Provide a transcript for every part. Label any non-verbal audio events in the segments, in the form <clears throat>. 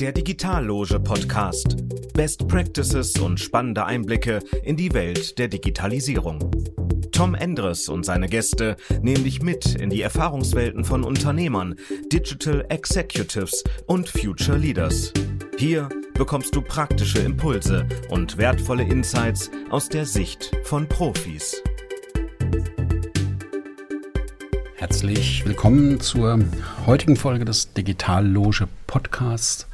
Der Digitalloge Podcast. Best Practices und spannende Einblicke in die Welt der Digitalisierung. Tom Endres und seine Gäste nehmen dich mit in die Erfahrungswelten von Unternehmern, Digital Executives und Future Leaders. Hier bekommst du praktische Impulse und wertvolle Insights aus der Sicht von Profis. Herzlich willkommen zur heutigen Folge des Digitalloge Podcasts.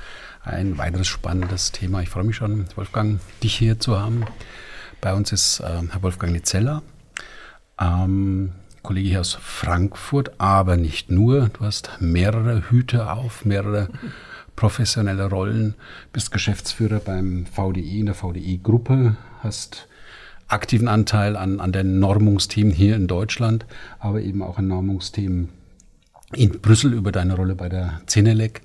Ein weiteres spannendes Thema. Ich freue mich schon, Wolfgang, dich hier zu haben. Bei uns ist äh, Herr Wolfgang Nitzella, ähm, Kollege hier aus Frankfurt, aber nicht nur. Du hast mehrere Hüte auf, mehrere professionelle Rollen, bist Geschäftsführer beim VDI in der VDI-Gruppe, hast aktiven Anteil an, an den Normungsteam hier in Deutschland, aber eben auch ein Normungsteam in Brüssel über deine Rolle bei der Cenelec.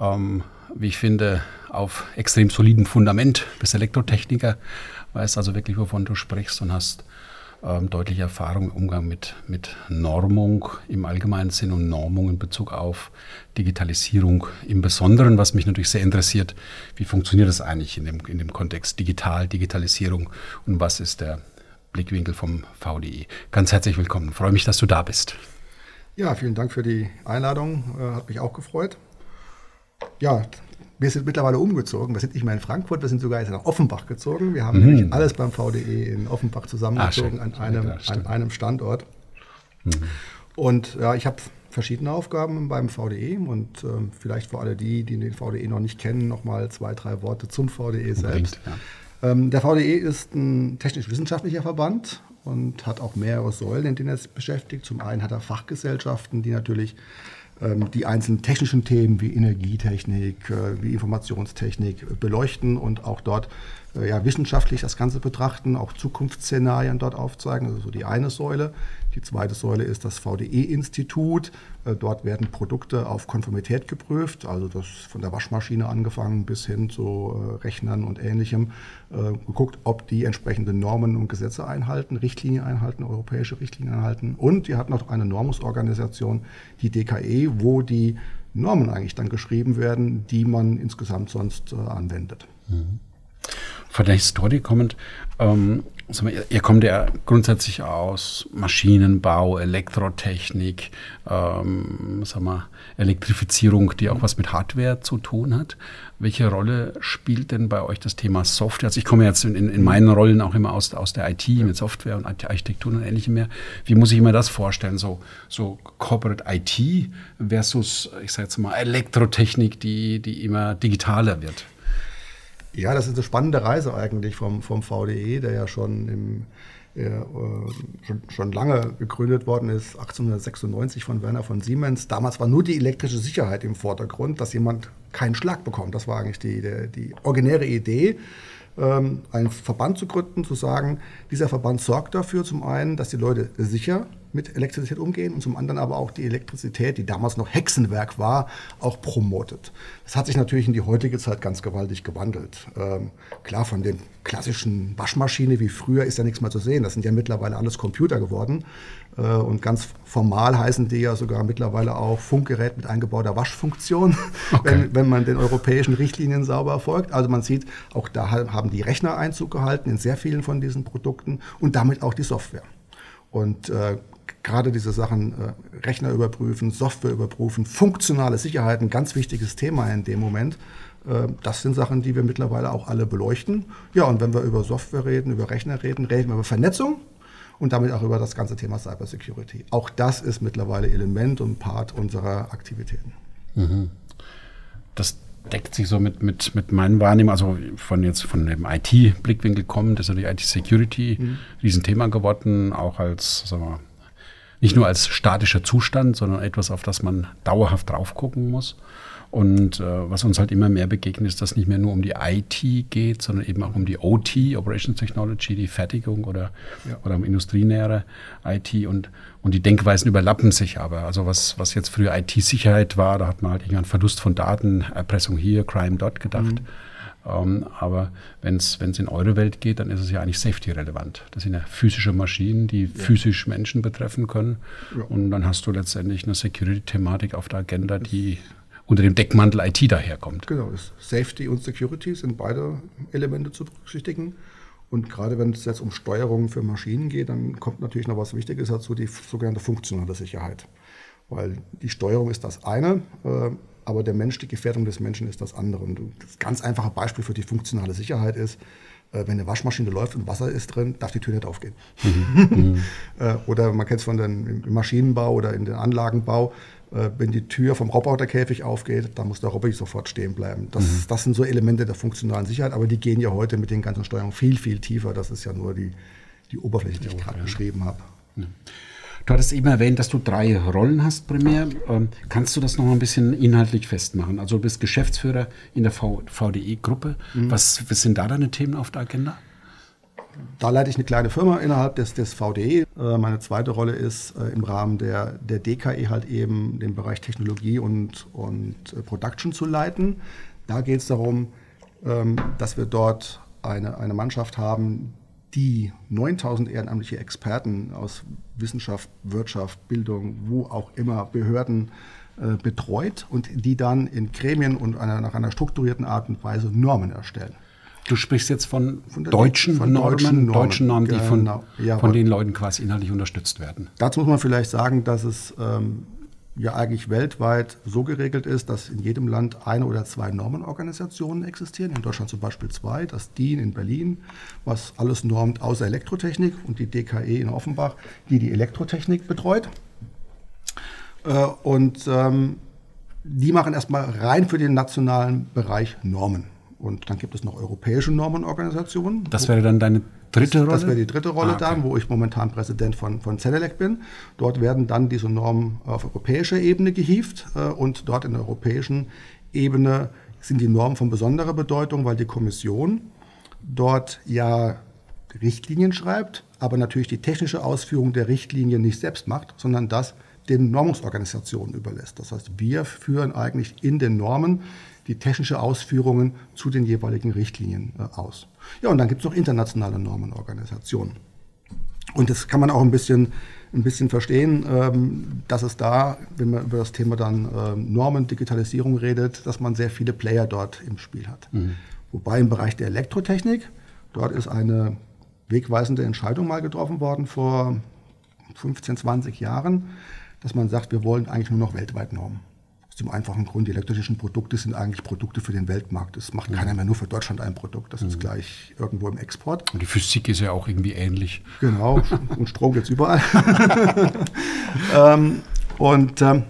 Ähm, wie ich finde, auf extrem solidem Fundament. Bist Elektrotechniker, weißt also wirklich, wovon du sprichst und hast ähm, deutliche Erfahrung im Umgang mit, mit Normung im allgemeinen Sinn und Normung in Bezug auf Digitalisierung im Besonderen, was mich natürlich sehr interessiert. Wie funktioniert das eigentlich in dem, in dem Kontext Digital, Digitalisierung und was ist der Blickwinkel vom VDI? Ganz herzlich willkommen. Freue mich, dass du da bist. Ja, vielen Dank für die Einladung. Äh, hat mich auch gefreut. Ja, wir sind mittlerweile umgezogen. Wir sind nicht mehr in Frankfurt, wir sind sogar jetzt nach Offenbach gezogen. Wir haben mhm. nämlich alles beim VDE in Offenbach zusammengezogen ah, an, einem, ja, an einem Standort. Mhm. Und ja, ich habe verschiedene Aufgaben beim VDE und äh, vielleicht für alle die, die den VDE noch nicht kennen, nochmal zwei, drei Worte zum VDE selbst. Ja. Ähm, der VDE ist ein technisch-wissenschaftlicher Verband und hat auch mehrere Säulen, in denen er sich beschäftigt. Zum einen hat er Fachgesellschaften, die natürlich die einzelnen technischen Themen wie Energietechnik, äh, wie Informationstechnik beleuchten und auch dort äh, ja, wissenschaftlich das Ganze betrachten, auch Zukunftsszenarien dort aufzeigen. Also so die eine Säule. Die zweite Säule ist das VDE-Institut. Äh, dort werden Produkte auf Konformität geprüft, also das von der Waschmaschine angefangen bis hin zu Rechnern und Ähnlichem. Geguckt, ob die entsprechenden Normen und Gesetze einhalten, Richtlinien einhalten, europäische Richtlinien einhalten. Und ihr habt noch eine Normungsorganisation, die DKE, wo die Normen eigentlich dann geschrieben werden, die man insgesamt sonst anwendet. Mhm von der Historie kommend, ähm, ihr, kommt ja grundsätzlich aus Maschinenbau, Elektrotechnik, ähm, sagen wir, Elektrifizierung, die auch was mit Hardware zu tun hat. Welche Rolle spielt denn bei euch das Thema Software? Also ich komme jetzt in, in meinen Rollen auch immer aus, aus der IT mit Software und Architektur und ähnlichem mehr. Wie muss ich mir das vorstellen? So, so Corporate IT versus, ich sage jetzt mal, Elektrotechnik, die, die immer digitaler wird. Ja, das ist eine spannende Reise eigentlich vom, vom VDE, der ja schon, im, äh, schon, schon, lange gegründet worden ist, 1896 von Werner von Siemens. Damals war nur die elektrische Sicherheit im Vordergrund, dass jemand keinen Schlag bekommt. Das war eigentlich die, die, die originäre Idee ähm, einen Verband zu gründen, zu sagen, dieser Verband sorgt dafür zum einen, dass die Leute sicher mit Elektrizität umgehen und zum anderen aber auch die Elektrizität, die damals noch Hexenwerk war, auch promotet. Das hat sich natürlich in die heutige Zeit ganz gewaltig gewandelt. Ähm, klar, von den klassischen Waschmaschine wie früher ist ja nichts mehr zu sehen. Das sind ja mittlerweile alles Computer geworden. Äh, und ganz formal heißen die ja sogar mittlerweile auch Funkgerät mit eingebauter Waschfunktion, <laughs> okay. wenn, wenn man den europäischen Richtlinien sauber folgt. Also man sieht, auch da haben die Rechner Einzug gehalten in sehr vielen von diesen Produkten und damit auch die Software. Und äh, gerade diese Sachen äh, Rechner überprüfen, Software überprüfen, funktionale Sicherheit, ein ganz wichtiges Thema in dem Moment. Äh, das sind Sachen, die wir mittlerweile auch alle beleuchten. Ja, und wenn wir über Software reden, über Rechner reden, reden wir über Vernetzung und damit auch über das ganze Thema Cybersecurity. Auch das ist mittlerweile Element und Part unserer Aktivitäten. Mhm. Das deckt sich so mit, mit, mit meinen Wahrnehmungen, also von jetzt von dem IT-Blickwinkel kommt, ist natürlich IT-Security mhm. Riesenthema geworden, auch als, sagen wir, nicht nur als statischer Zustand, sondern etwas, auf das man dauerhaft drauf gucken muss. Und äh, was uns halt immer mehr begegnet, ist, dass es nicht mehr nur um die IT geht, sondern eben auch um die OT, Operations Technology, die Fertigung oder, ja. oder um industrienähere IT und, und die Denkweisen überlappen sich aber. Also was, was jetzt früher IT-Sicherheit war, da hat man halt irgendeinen Verlust von Daten, Erpressung hier, Crime dort gedacht. Mhm. Ähm, aber wenn es in eure Welt geht, dann ist es ja eigentlich safety-relevant. Das sind ja physische Maschinen, die ja. physisch Menschen betreffen können. Ja. Und dann hast du letztendlich eine Security-Thematik auf der Agenda, die unter dem Deckmantel IT daherkommt. Genau, Safety und Security sind beide Elemente zu berücksichtigen. Und gerade wenn es jetzt um Steuerung für Maschinen geht, dann kommt natürlich noch was Wichtiges dazu, die sogenannte funktionale Sicherheit. Weil die Steuerung ist das eine, äh, aber der Mensch, die Gefährdung des Menschen ist das andere. Und das ganz einfache Beispiel für die funktionale Sicherheit ist, äh, wenn eine Waschmaschine läuft und Wasser ist drin, darf die Tür nicht aufgehen. Mhm. <laughs> Äh, oder man kennt es von den, im Maschinenbau oder in den Anlagenbau, äh, wenn die Tür vom Roboterkäfig aufgeht, dann muss der Roboter sofort stehen bleiben. Das, mhm. das sind so Elemente der funktionalen Sicherheit, aber die gehen ja heute mit den ganzen Steuerungen viel, viel tiefer. Das ist ja nur die, die Oberfläche, die ich gerade ja. beschrieben habe. Ja. Du hattest eben erwähnt, dass du drei Rollen hast primär. Ähm, kannst du das noch ein bisschen inhaltlich festmachen? Also du bist Geschäftsführer in der VDE-Gruppe. Mhm. Was, was sind da deine Themen auf der Agenda? Da leite ich eine kleine Firma innerhalb des, des VDE. Äh, meine zweite Rolle ist äh, im Rahmen der, der DKE halt eben den Bereich Technologie und, und äh, Production zu leiten. Da geht es darum, ähm, dass wir dort eine, eine Mannschaft haben, die 9000 ehrenamtliche Experten aus Wissenschaft, Wirtschaft, Bildung, wo auch immer, Behörden betreut und die dann in Gremien und einer, nach einer strukturierten Art und Weise Normen erstellen. Du sprichst jetzt von, von deutschen, von Normen, deutschen Normen, deutschen Normen die von, genau. ja, von den Leuten quasi inhaltlich unterstützt werden. Dazu muss man vielleicht sagen, dass es ähm, ja eigentlich weltweit so geregelt ist, dass in jedem Land eine oder zwei Normenorganisationen existieren. In Deutschland zum Beispiel zwei, das DIN in Berlin, was alles normt außer Elektrotechnik und die DKE in Offenbach, die die Elektrotechnik betreut. Äh, und ähm, die machen erstmal rein für den nationalen Bereich Normen. Und dann gibt es noch europäische Normenorganisationen. Das wäre dann deine dritte Rolle? Das wäre die dritte Rolle ah, okay. dann, wo ich momentan Präsident von, von Zenelec bin. Dort werden dann diese Normen auf europäischer Ebene gehievt äh, und dort in der europäischen Ebene sind die Normen von besonderer Bedeutung, weil die Kommission dort ja Richtlinien schreibt, aber natürlich die technische Ausführung der Richtlinien nicht selbst macht, sondern das den Normungsorganisationen überlässt. Das heißt, wir führen eigentlich in den Normen die technische Ausführungen zu den jeweiligen Richtlinien äh, aus. Ja, und dann gibt es noch internationale Normenorganisationen. Und das kann man auch ein bisschen, ein bisschen verstehen, ähm, dass es da, wenn man über das Thema dann ähm, Normen, Digitalisierung redet, dass man sehr viele Player dort im Spiel hat. Mhm. Wobei im Bereich der Elektrotechnik, dort ist eine wegweisende Entscheidung mal getroffen worden vor 15, 20 Jahren, dass man sagt, wir wollen eigentlich nur noch weltweit Normen. Aus dem einfachen Grund, die elektrischen Produkte sind eigentlich Produkte für den Weltmarkt. Das macht mhm. keiner mehr nur für Deutschland ein Produkt. Das mhm. ist gleich irgendwo im Export. Und die Physik ist ja auch irgendwie ähnlich. Genau, <laughs> und Strom gibt es überall. <laughs> ähm, und ähm,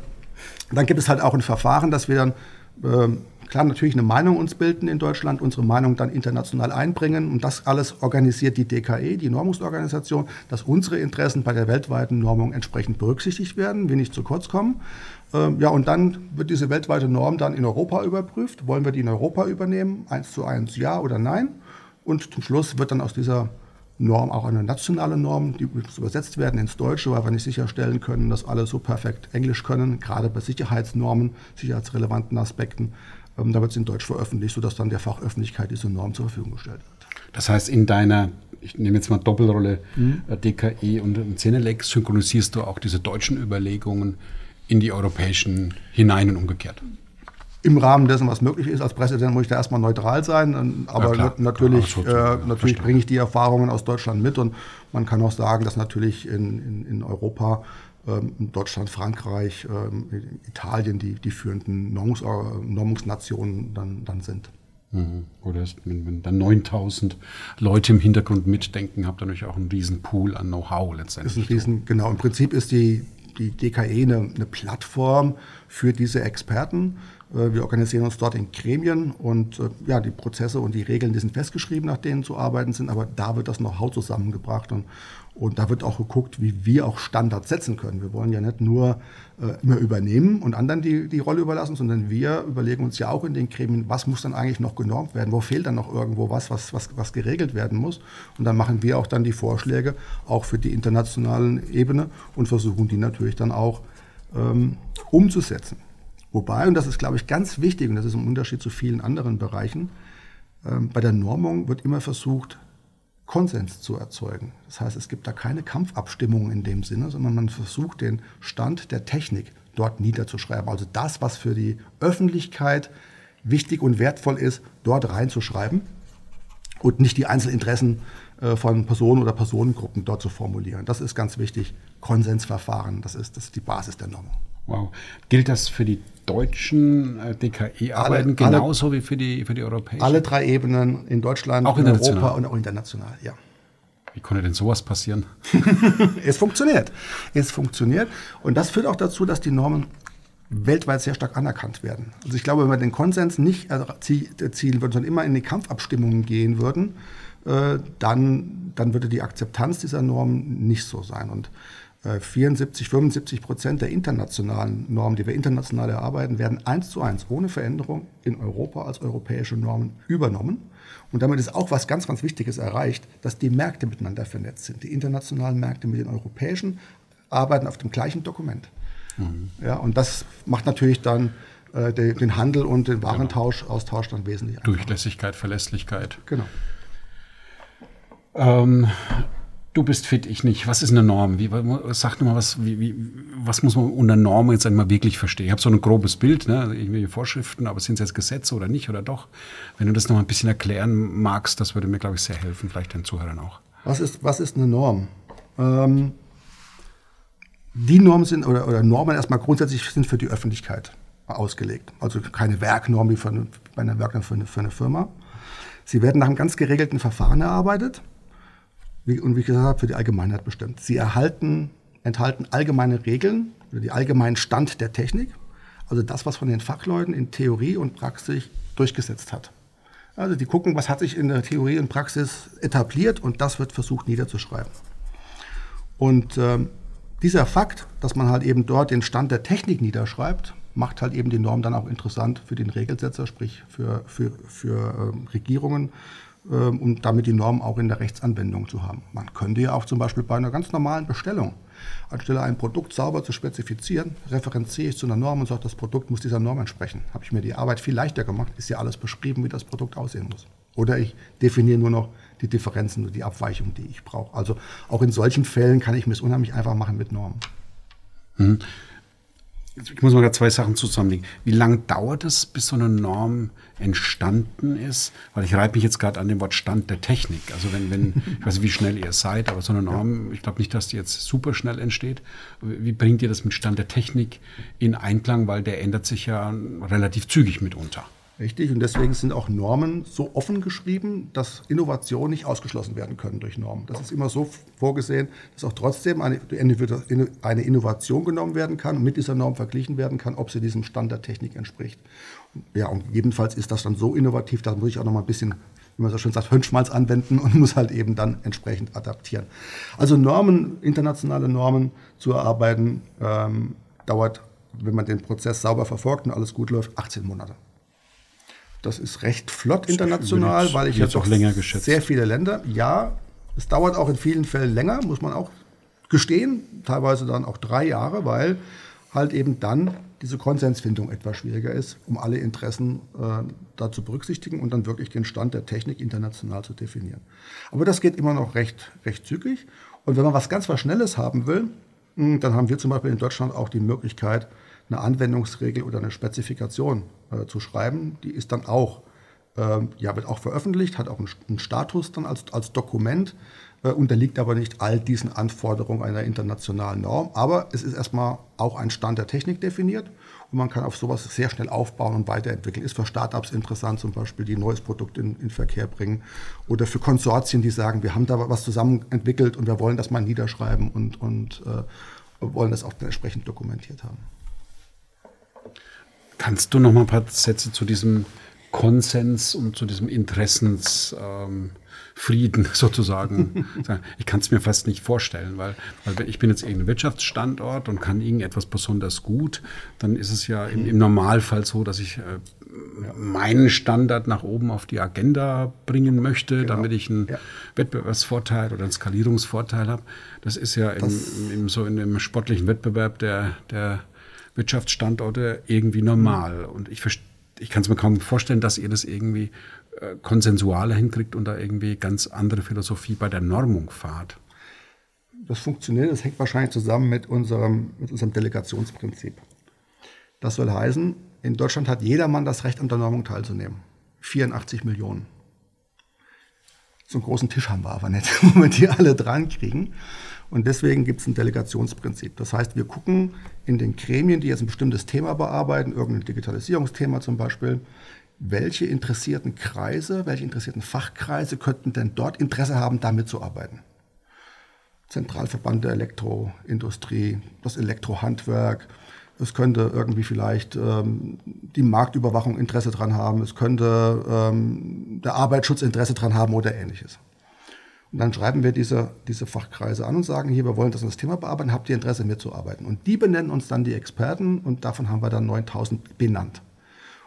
dann gibt es halt auch ein Verfahren, dass wir dann ähm, klar natürlich eine Meinung uns bilden in Deutschland, unsere Meinung dann international einbringen. Und das alles organisiert die DKE, die Normungsorganisation, dass unsere Interessen bei der weltweiten Normung entsprechend berücksichtigt werden, wir nicht zu kurz kommen. Ähm, ja, und dann wird diese weltweite Norm dann in Europa überprüft. Wollen wir die in Europa übernehmen? Eins zu eins, ja oder nein? Und zum Schluss wird dann aus dieser Norm auch eine nationale Norm, die übersetzt werden ins Deutsche, weil wir nicht sicherstellen können, dass alle so perfekt Englisch können, gerade bei Sicherheitsnormen, sicherheitsrelevanten Aspekten. Ähm, da wird es in Deutsch veröffentlicht, sodass dann der Fachöffentlichkeit diese Norm zur Verfügung gestellt wird. Das heißt, in deiner, ich nehme jetzt mal Doppelrolle mhm. Äh, DKE und Zenelex, synchronisierst du auch diese deutschen Überlegungen in die europäischen hinein und umgekehrt. Im Rahmen dessen, was möglich ist. Als Präsident muss ich da erstmal neutral sein. Aber ja, natürlich, klar, äh, natürlich bringe ich die Erfahrungen aus Deutschland mit. Und man kann auch sagen, dass natürlich in, in, in Europa, ähm, Deutschland, Frankreich, ähm, Italien die, die führenden Normungs Normungsnationen dann, dann sind. Mhm. Oder wenn, wenn dann 9000 Leute im Hintergrund mitdenken, habt ihr natürlich auch einen riesen Pool an Know-how letztendlich. Ist ein riesen, genau, im Prinzip ist die, die DKE eine, eine Plattform für diese Experten. Äh, wir organisieren uns dort in Gremien und äh, ja, die Prozesse und die Regeln, die sind festgeschrieben, nach denen zu arbeiten sind, aber da wird das Know-how zusammengebracht und, und da wird auch geguckt, wie wir auch Standards setzen können. Wir wollen ja nicht nur äh, immer übernehmen und anderen die, die Rolle überlassen, sondern wir überlegen uns ja auch in den Gremien, was muss dann eigentlich noch genormt werden, wo fehlt dann noch irgendwo was, was, was, was geregelt werden muss. Und dann machen wir auch dann die Vorschläge, auch für die internationalen Ebene und versuchen die natürlich dann auch ähm, umzusetzen. Wobei, und das ist, glaube ich, ganz wichtig, und das ist im Unterschied zu vielen anderen Bereichen, ähm, bei der Normung wird immer versucht, Konsens zu erzeugen. Das heißt, es gibt da keine Kampfabstimmung in dem Sinne, sondern man versucht, den Stand der Technik dort niederzuschreiben. Also das, was für die Öffentlichkeit wichtig und wertvoll ist, dort reinzuschreiben und nicht die Einzelinteressen äh, von Personen oder Personengruppen dort zu formulieren. Das ist ganz wichtig. Konsensverfahren, das ist, das ist die Basis der Norm. Wow. Gilt das für die deutschen äh, DKE-Arbeiten genauso alle, wie für die, für die europäischen? Alle drei Ebenen in Deutschland, auch in Europa und auch international, ja. Wie konnte denn sowas passieren? <laughs> es funktioniert. Es funktioniert. Und das führt auch dazu, dass die Normen weltweit sehr stark anerkannt werden. Also ich glaube, wenn wir den Konsens nicht erzielen würden, sondern immer in die Kampfabstimmungen gehen würden, äh, dann, dann würde die Akzeptanz dieser Normen nicht so sein. Und 74, äh, 75 Prozent der internationalen Normen, die wir international erarbeiten, werden eins zu eins ohne Veränderung in Europa als europäische Normen übernommen. Und damit ist auch was ganz, ganz Wichtiges erreicht, dass die Märkte miteinander vernetzt sind. Die internationalen Märkte mit den europäischen arbeiten auf dem gleichen Dokument. Mhm. Ja, und das macht natürlich dann äh, den, den, Handel und den Warentausch, genau. Austausch dann wesentlich einfacher. Durchlässigkeit, Verlässlichkeit. Genau. Ähm, du bist fit, ich nicht. Was ist eine Norm? Wie, sag mal, was, wie, wie, was muss man unter Norm jetzt einmal wirklich verstehen? Ich habe so ein grobes Bild, ne? irgendwelche Vorschriften, aber sind es jetzt Gesetze oder nicht oder doch? Wenn du das noch ein bisschen erklären magst, das würde mir, glaube ich, sehr helfen, vielleicht den Zuhörern auch. Was ist, was ist eine Norm? Ähm, die Normen sind, oder, oder Normen erstmal grundsätzlich sind für die Öffentlichkeit ausgelegt. Also keine Werknorm wie für eine, bei einer Werknorm für eine, für eine Firma. Sie werden nach einem ganz geregelten Verfahren erarbeitet und wie gesagt für die Allgemeinheit bestimmt. Sie erhalten, enthalten allgemeine Regeln oder die allgemeinen Stand der Technik, also das, was von den Fachleuten in Theorie und Praxis durchgesetzt hat. Also die gucken, was hat sich in der Theorie und Praxis etabliert und das wird versucht niederzuschreiben. Und ähm, dieser Fakt, dass man halt eben dort den Stand der Technik niederschreibt, macht halt eben die Norm dann auch interessant für den Regelsetzer, sprich für, für, für äh, Regierungen, ähm, um damit die Norm auch in der Rechtsanwendung zu haben. Man könnte ja auch zum Beispiel bei einer ganz normalen Bestellung, anstelle ein Produkt sauber zu spezifizieren, referenziere ich zu einer Norm und sage, das Produkt muss dieser Norm entsprechen. Habe ich mir die Arbeit viel leichter gemacht, ist ja alles beschrieben, wie das Produkt aussehen muss. Oder ich definiere nur noch die Differenzen und die Abweichungen, die ich brauche. Also auch in solchen Fällen kann ich mir es unheimlich einfach machen mit Normen. Hm ich muss mal gerade zwei Sachen zusammenlegen. Wie lange dauert es, bis so eine Norm entstanden ist? Weil ich reibe mich jetzt gerade an dem Wort Stand der Technik. Also wenn, wenn, ich weiß nicht, wie schnell ihr seid, aber so eine Norm, ich glaube nicht, dass die jetzt super schnell entsteht. Wie bringt ihr das mit Stand der Technik in Einklang? Weil der ändert sich ja relativ zügig mitunter. Richtig, und deswegen sind auch Normen so offen geschrieben, dass Innovationen nicht ausgeschlossen werden können durch Normen. Das ist immer so vorgesehen, dass auch trotzdem eine, eine Innovation genommen werden kann und mit dieser Norm verglichen werden kann, ob sie diesem Stand der Technik entspricht. Ja, und jedenfalls ist das dann so innovativ, da muss ich auch noch mal ein bisschen, wie man so schön sagt, Hönschmalz anwenden und <laughs> muss halt eben dann entsprechend adaptieren. Also Normen, internationale Normen zu erarbeiten, ähm, dauert, wenn man den Prozess sauber verfolgt und alles gut läuft, 18 Monate. Das ist recht flott international, weil ich jetzt auch länger geschätzt. sehr viele Länder. Ja, es dauert auch in vielen Fällen länger, muss man auch gestehen, teilweise dann auch drei Jahre, weil halt eben dann diese Konsensfindung etwas schwieriger ist, um alle Interessen äh, da zu berücksichtigen und dann wirklich den Stand der Technik international zu definieren. Aber das geht immer noch recht, recht zügig. Und wenn man was ganz was Schnelles haben will, hm, dann haben wir zum Beispiel in Deutschland auch die Möglichkeit, eine Anwendungsregel oder eine Spezifikation äh, zu schreiben. Die ist dann auch, äh, ja, wird auch veröffentlicht, hat auch einen, einen Status dann als, als Dokument, äh, unterliegt aber nicht all diesen Anforderungen einer internationalen Norm. Aber es ist erstmal auch ein Stand der Technik definiert und man kann auf sowas sehr schnell aufbauen und weiterentwickeln. Ist für Startups interessant, zum Beispiel, die ein neues Produkt in, in Verkehr bringen oder für Konsortien, die sagen, wir haben da was zusammen entwickelt und wir wollen das mal niederschreiben und, und äh, wollen das auch entsprechend dokumentiert haben. Kannst du noch mal ein paar Sätze zu diesem Konsens und zu diesem Interessensfrieden ähm, <laughs> sozusagen sagen? Ich kann es mir fast nicht vorstellen, weil, weil ich bin jetzt irgendein Wirtschaftsstandort und kann irgendetwas besonders gut, dann ist es ja im, im Normalfall so, dass ich äh, meinen Standard nach oben auf die Agenda bringen möchte, genau. damit ich einen ja. Wettbewerbsvorteil oder einen Skalierungsvorteil habe. Das ist ja im, im, so in dem sportlichen Wettbewerb der, der Wirtschaftsstandorte irgendwie normal. Und ich, ich kann es mir kaum vorstellen, dass ihr das irgendwie äh, konsensualer hinkriegt und da irgendwie ganz andere Philosophie bei der Normung fahrt. Das funktioniert, das hängt wahrscheinlich zusammen mit unserem, mit unserem Delegationsprinzip. Das soll heißen, in Deutschland hat jedermann das Recht, an der Normung teilzunehmen. 84 Millionen. So einen großen Tisch haben wir aber nicht, <laughs> wo wir die alle dran kriegen. Und deswegen gibt es ein Delegationsprinzip. Das heißt, wir gucken in den Gremien, die jetzt ein bestimmtes Thema bearbeiten, irgendein Digitalisierungsthema zum Beispiel, welche interessierten Kreise, welche interessierten Fachkreise könnten denn dort Interesse haben, damit zu arbeiten. Zentralverband der Elektroindustrie, das Elektrohandwerk, es könnte irgendwie vielleicht ähm, die Marktüberwachung Interesse dran haben, es könnte ähm, der Arbeitsschutz Interesse dran haben oder ähnliches. Und dann schreiben wir diese, diese Fachkreise an und sagen, hier, wir wollen das das Thema bearbeiten, habt ihr Interesse mitzuarbeiten? Und die benennen uns dann die Experten und davon haben wir dann 9000 benannt.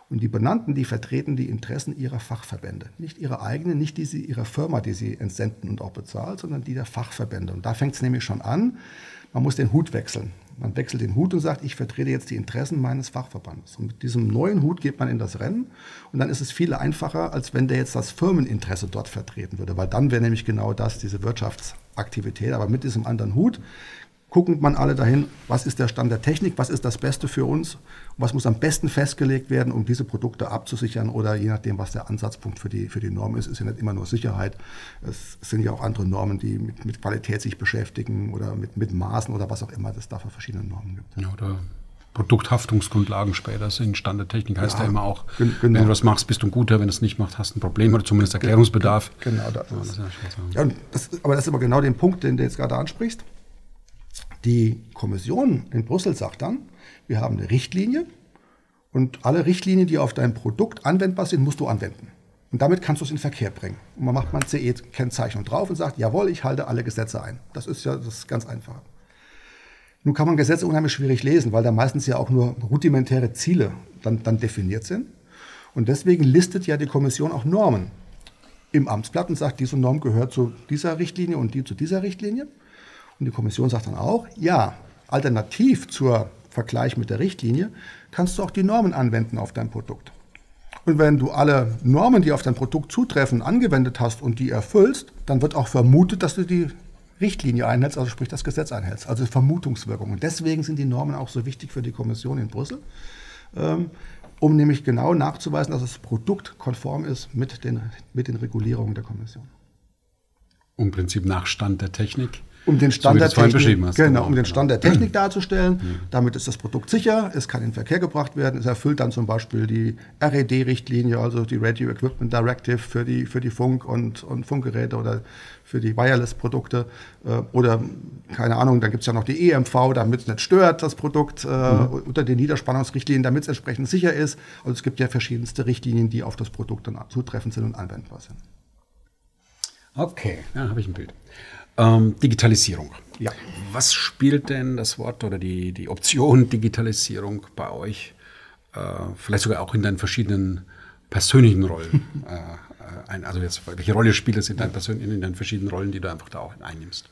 Und die Benannten, die vertreten die Interessen ihrer Fachverbände. Nicht ihre eigenen, nicht die sie ihrer Firma, die sie entsenden und auch bezahlt, sondern die der Fachverbände. Und da fängt es nämlich schon an. Man muss den Hut wechseln. Man wechselt den Hut und sagt, ich vertrete jetzt die Interessen meines Fachverbandes. Und mit diesem neuen Hut geht man in das Rennen. Und dann ist es viel einfacher, als wenn der jetzt das Firmeninteresse dort vertreten würde. Weil dann wäre nämlich genau das, diese Wirtschaftsaktivität. Aber mit diesem anderen Hut gucken man alle dahin, was ist der Stand der Technik, was ist das Beste für uns, was muss am besten festgelegt werden, um diese Produkte abzusichern oder je nachdem, was der Ansatzpunkt für die, für die Norm ist, ist ja nicht immer nur Sicherheit. Es sind ja auch andere Normen, die mit, mit Qualität sich beschäftigen oder mit, mit Maßen oder was auch immer es da für verschiedene Normen gibt. Ja, oder Produkthaftungsgrundlagen später sind. Stand der Technik heißt ja, ja immer auch, genau. wenn du was machst, bist du ein guter, wenn du es nicht machst, hast du ein Problem oder zumindest Erklärungsbedarf. Genau, das, ist, ja, das, ja, das aber das ist aber genau den Punkt, den du jetzt gerade ansprichst. Die Kommission in Brüssel sagt dann, wir haben eine Richtlinie und alle Richtlinien, die auf dein Produkt anwendbar sind, musst du anwenden. Und damit kannst du es in Verkehr bringen. Und man macht mal CE-Kennzeichnung drauf und sagt, jawohl, ich halte alle Gesetze ein. Das ist ja das ist ganz einfach. Nun kann man Gesetze unheimlich schwierig lesen, weil da meistens ja auch nur rudimentäre Ziele dann, dann definiert sind. Und deswegen listet ja die Kommission auch Normen im Amtsblatt und sagt, diese Norm gehört zu dieser Richtlinie und die zu dieser Richtlinie. Und die Kommission sagt dann auch, ja, alternativ zur Vergleich mit der Richtlinie kannst du auch die Normen anwenden auf dein Produkt. Und wenn du alle Normen, die auf dein Produkt zutreffen, angewendet hast und die erfüllst, dann wird auch vermutet, dass du die Richtlinie einhältst, also sprich das Gesetz einhältst. Also Vermutungswirkung. Und deswegen sind die Normen auch so wichtig für die Kommission in Brüssel, ähm, um nämlich genau nachzuweisen, dass das Produkt konform ist mit den, mit den Regulierungen der Kommission. Im Prinzip nach Stand der Technik um den Stand, so, der, Technik, hast, genau, um den Stand der Technik <clears throat> darzustellen. Mhm. Damit ist das Produkt sicher, es kann in Verkehr gebracht werden, es erfüllt dann zum Beispiel die RED-Richtlinie, also die Radio Equipment Directive für die, für die Funk- und, und Funkgeräte oder für die Wireless-Produkte. Äh, oder, keine Ahnung, dann gibt es ja noch die EMV, damit es nicht stört, das Produkt, äh, mhm. unter den Niederspannungsrichtlinien, damit es entsprechend sicher ist. Also es gibt ja verschiedenste Richtlinien, die auf das Produkt dann zutreffend sind und anwendbar sind. Okay, ja, habe ich ein Bild. Ähm, Digitalisierung. Ja. Was spielt denn das Wort oder die, die Option Digitalisierung bei euch, äh, vielleicht sogar auch in deinen verschiedenen persönlichen Rollen <laughs> äh, äh, ein? Also jetzt, welche Rolle spielt es in deinen, in deinen verschiedenen Rollen, die du einfach da auch einnimmst?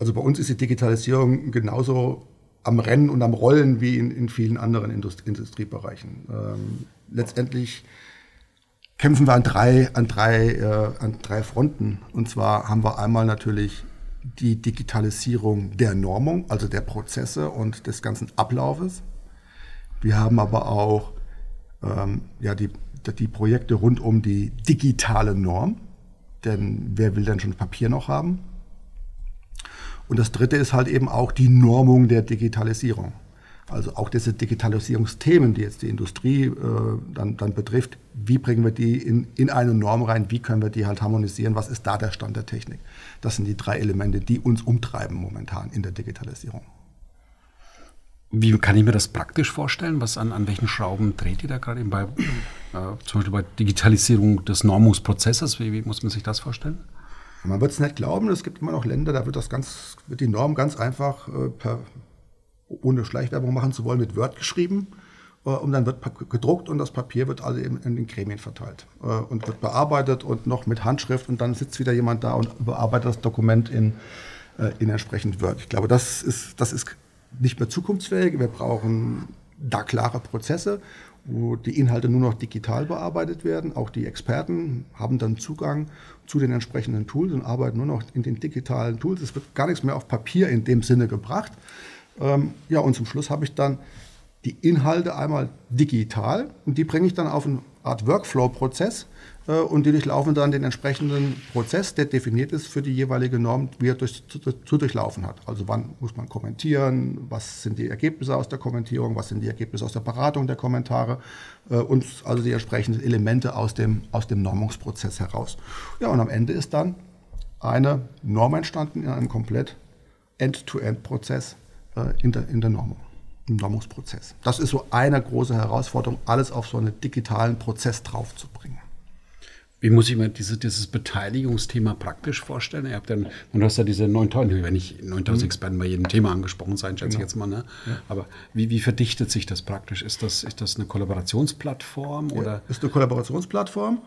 Also bei uns ist die Digitalisierung genauso am Rennen und am Rollen wie in, in vielen anderen Indust Industriebereichen. Ähm, letztendlich kämpfen wir an drei, an, drei, äh, an drei Fronten. Und zwar haben wir einmal natürlich die Digitalisierung der Normung, also der Prozesse und des ganzen Ablaufes. Wir haben aber auch ähm, ja, die, die Projekte rund um die digitale Norm. Denn wer will denn schon Papier noch haben? Und das dritte ist halt eben auch die Normung der Digitalisierung. Also auch diese Digitalisierungsthemen, die jetzt die Industrie äh, dann, dann betrifft, wie bringen wir die in, in eine Norm rein, wie können wir die halt harmonisieren, was ist da der Stand der Technik. Das sind die drei Elemente, die uns umtreiben momentan in der Digitalisierung. Wie kann ich mir das praktisch vorstellen? Was an, an welchen Schrauben dreht ihr da gerade bei, äh, zum Beispiel bei Digitalisierung des Normungsprozesses? Wie, wie muss man sich das vorstellen? Man wird es nicht glauben, es gibt immer noch Länder, da wird das ganz, wird die Norm ganz einfach äh, per ohne Schleichwerbung machen zu wollen, mit Word geschrieben. Äh, und dann wird gedruckt und das Papier wird alle in, in den Gremien verteilt äh, und wird bearbeitet und noch mit Handschrift und dann sitzt wieder jemand da und überarbeitet das Dokument in, äh, in entsprechend Word. Ich glaube, das ist, das ist nicht mehr zukunftsfähig. Wir brauchen da klare Prozesse, wo die Inhalte nur noch digital bearbeitet werden. Auch die Experten haben dann Zugang zu den entsprechenden Tools und arbeiten nur noch in den digitalen Tools. Es wird gar nichts mehr auf Papier in dem Sinne gebracht. Ähm, ja, und zum Schluss habe ich dann die Inhalte einmal digital und die bringe ich dann auf eine Art Workflow-Prozess äh, und die durchlaufen dann den entsprechenden Prozess, der definiert ist für die jeweilige Norm, wie er durch, zu, zu, durchlaufen hat. Also wann muss man kommentieren, was sind die Ergebnisse aus der Kommentierung, was sind die Ergebnisse aus der Beratung der Kommentare äh, und also die entsprechenden Elemente aus dem, aus dem Normungsprozess heraus. Ja, und am Ende ist dann eine Norm entstanden in einem komplett End-to-End-Prozess in, der, in der Normung im Normungsprozess. Das ist so eine große Herausforderung, alles auf so einen digitalen Prozess draufzubringen. Wie muss ich mir diese, dieses Beteiligungsthema praktisch vorstellen? Ihr habt dann, und du hast ja diese 9000, wenn nicht 9000 mhm. Experten bei jedem Thema angesprochen sein, schätze genau. ich jetzt mal. Ne? Ja. Aber wie, wie verdichtet sich das praktisch? Ist das, ist das eine Kollaborationsplattform? Oder? Ja, ist eine Kollaborationsplattform.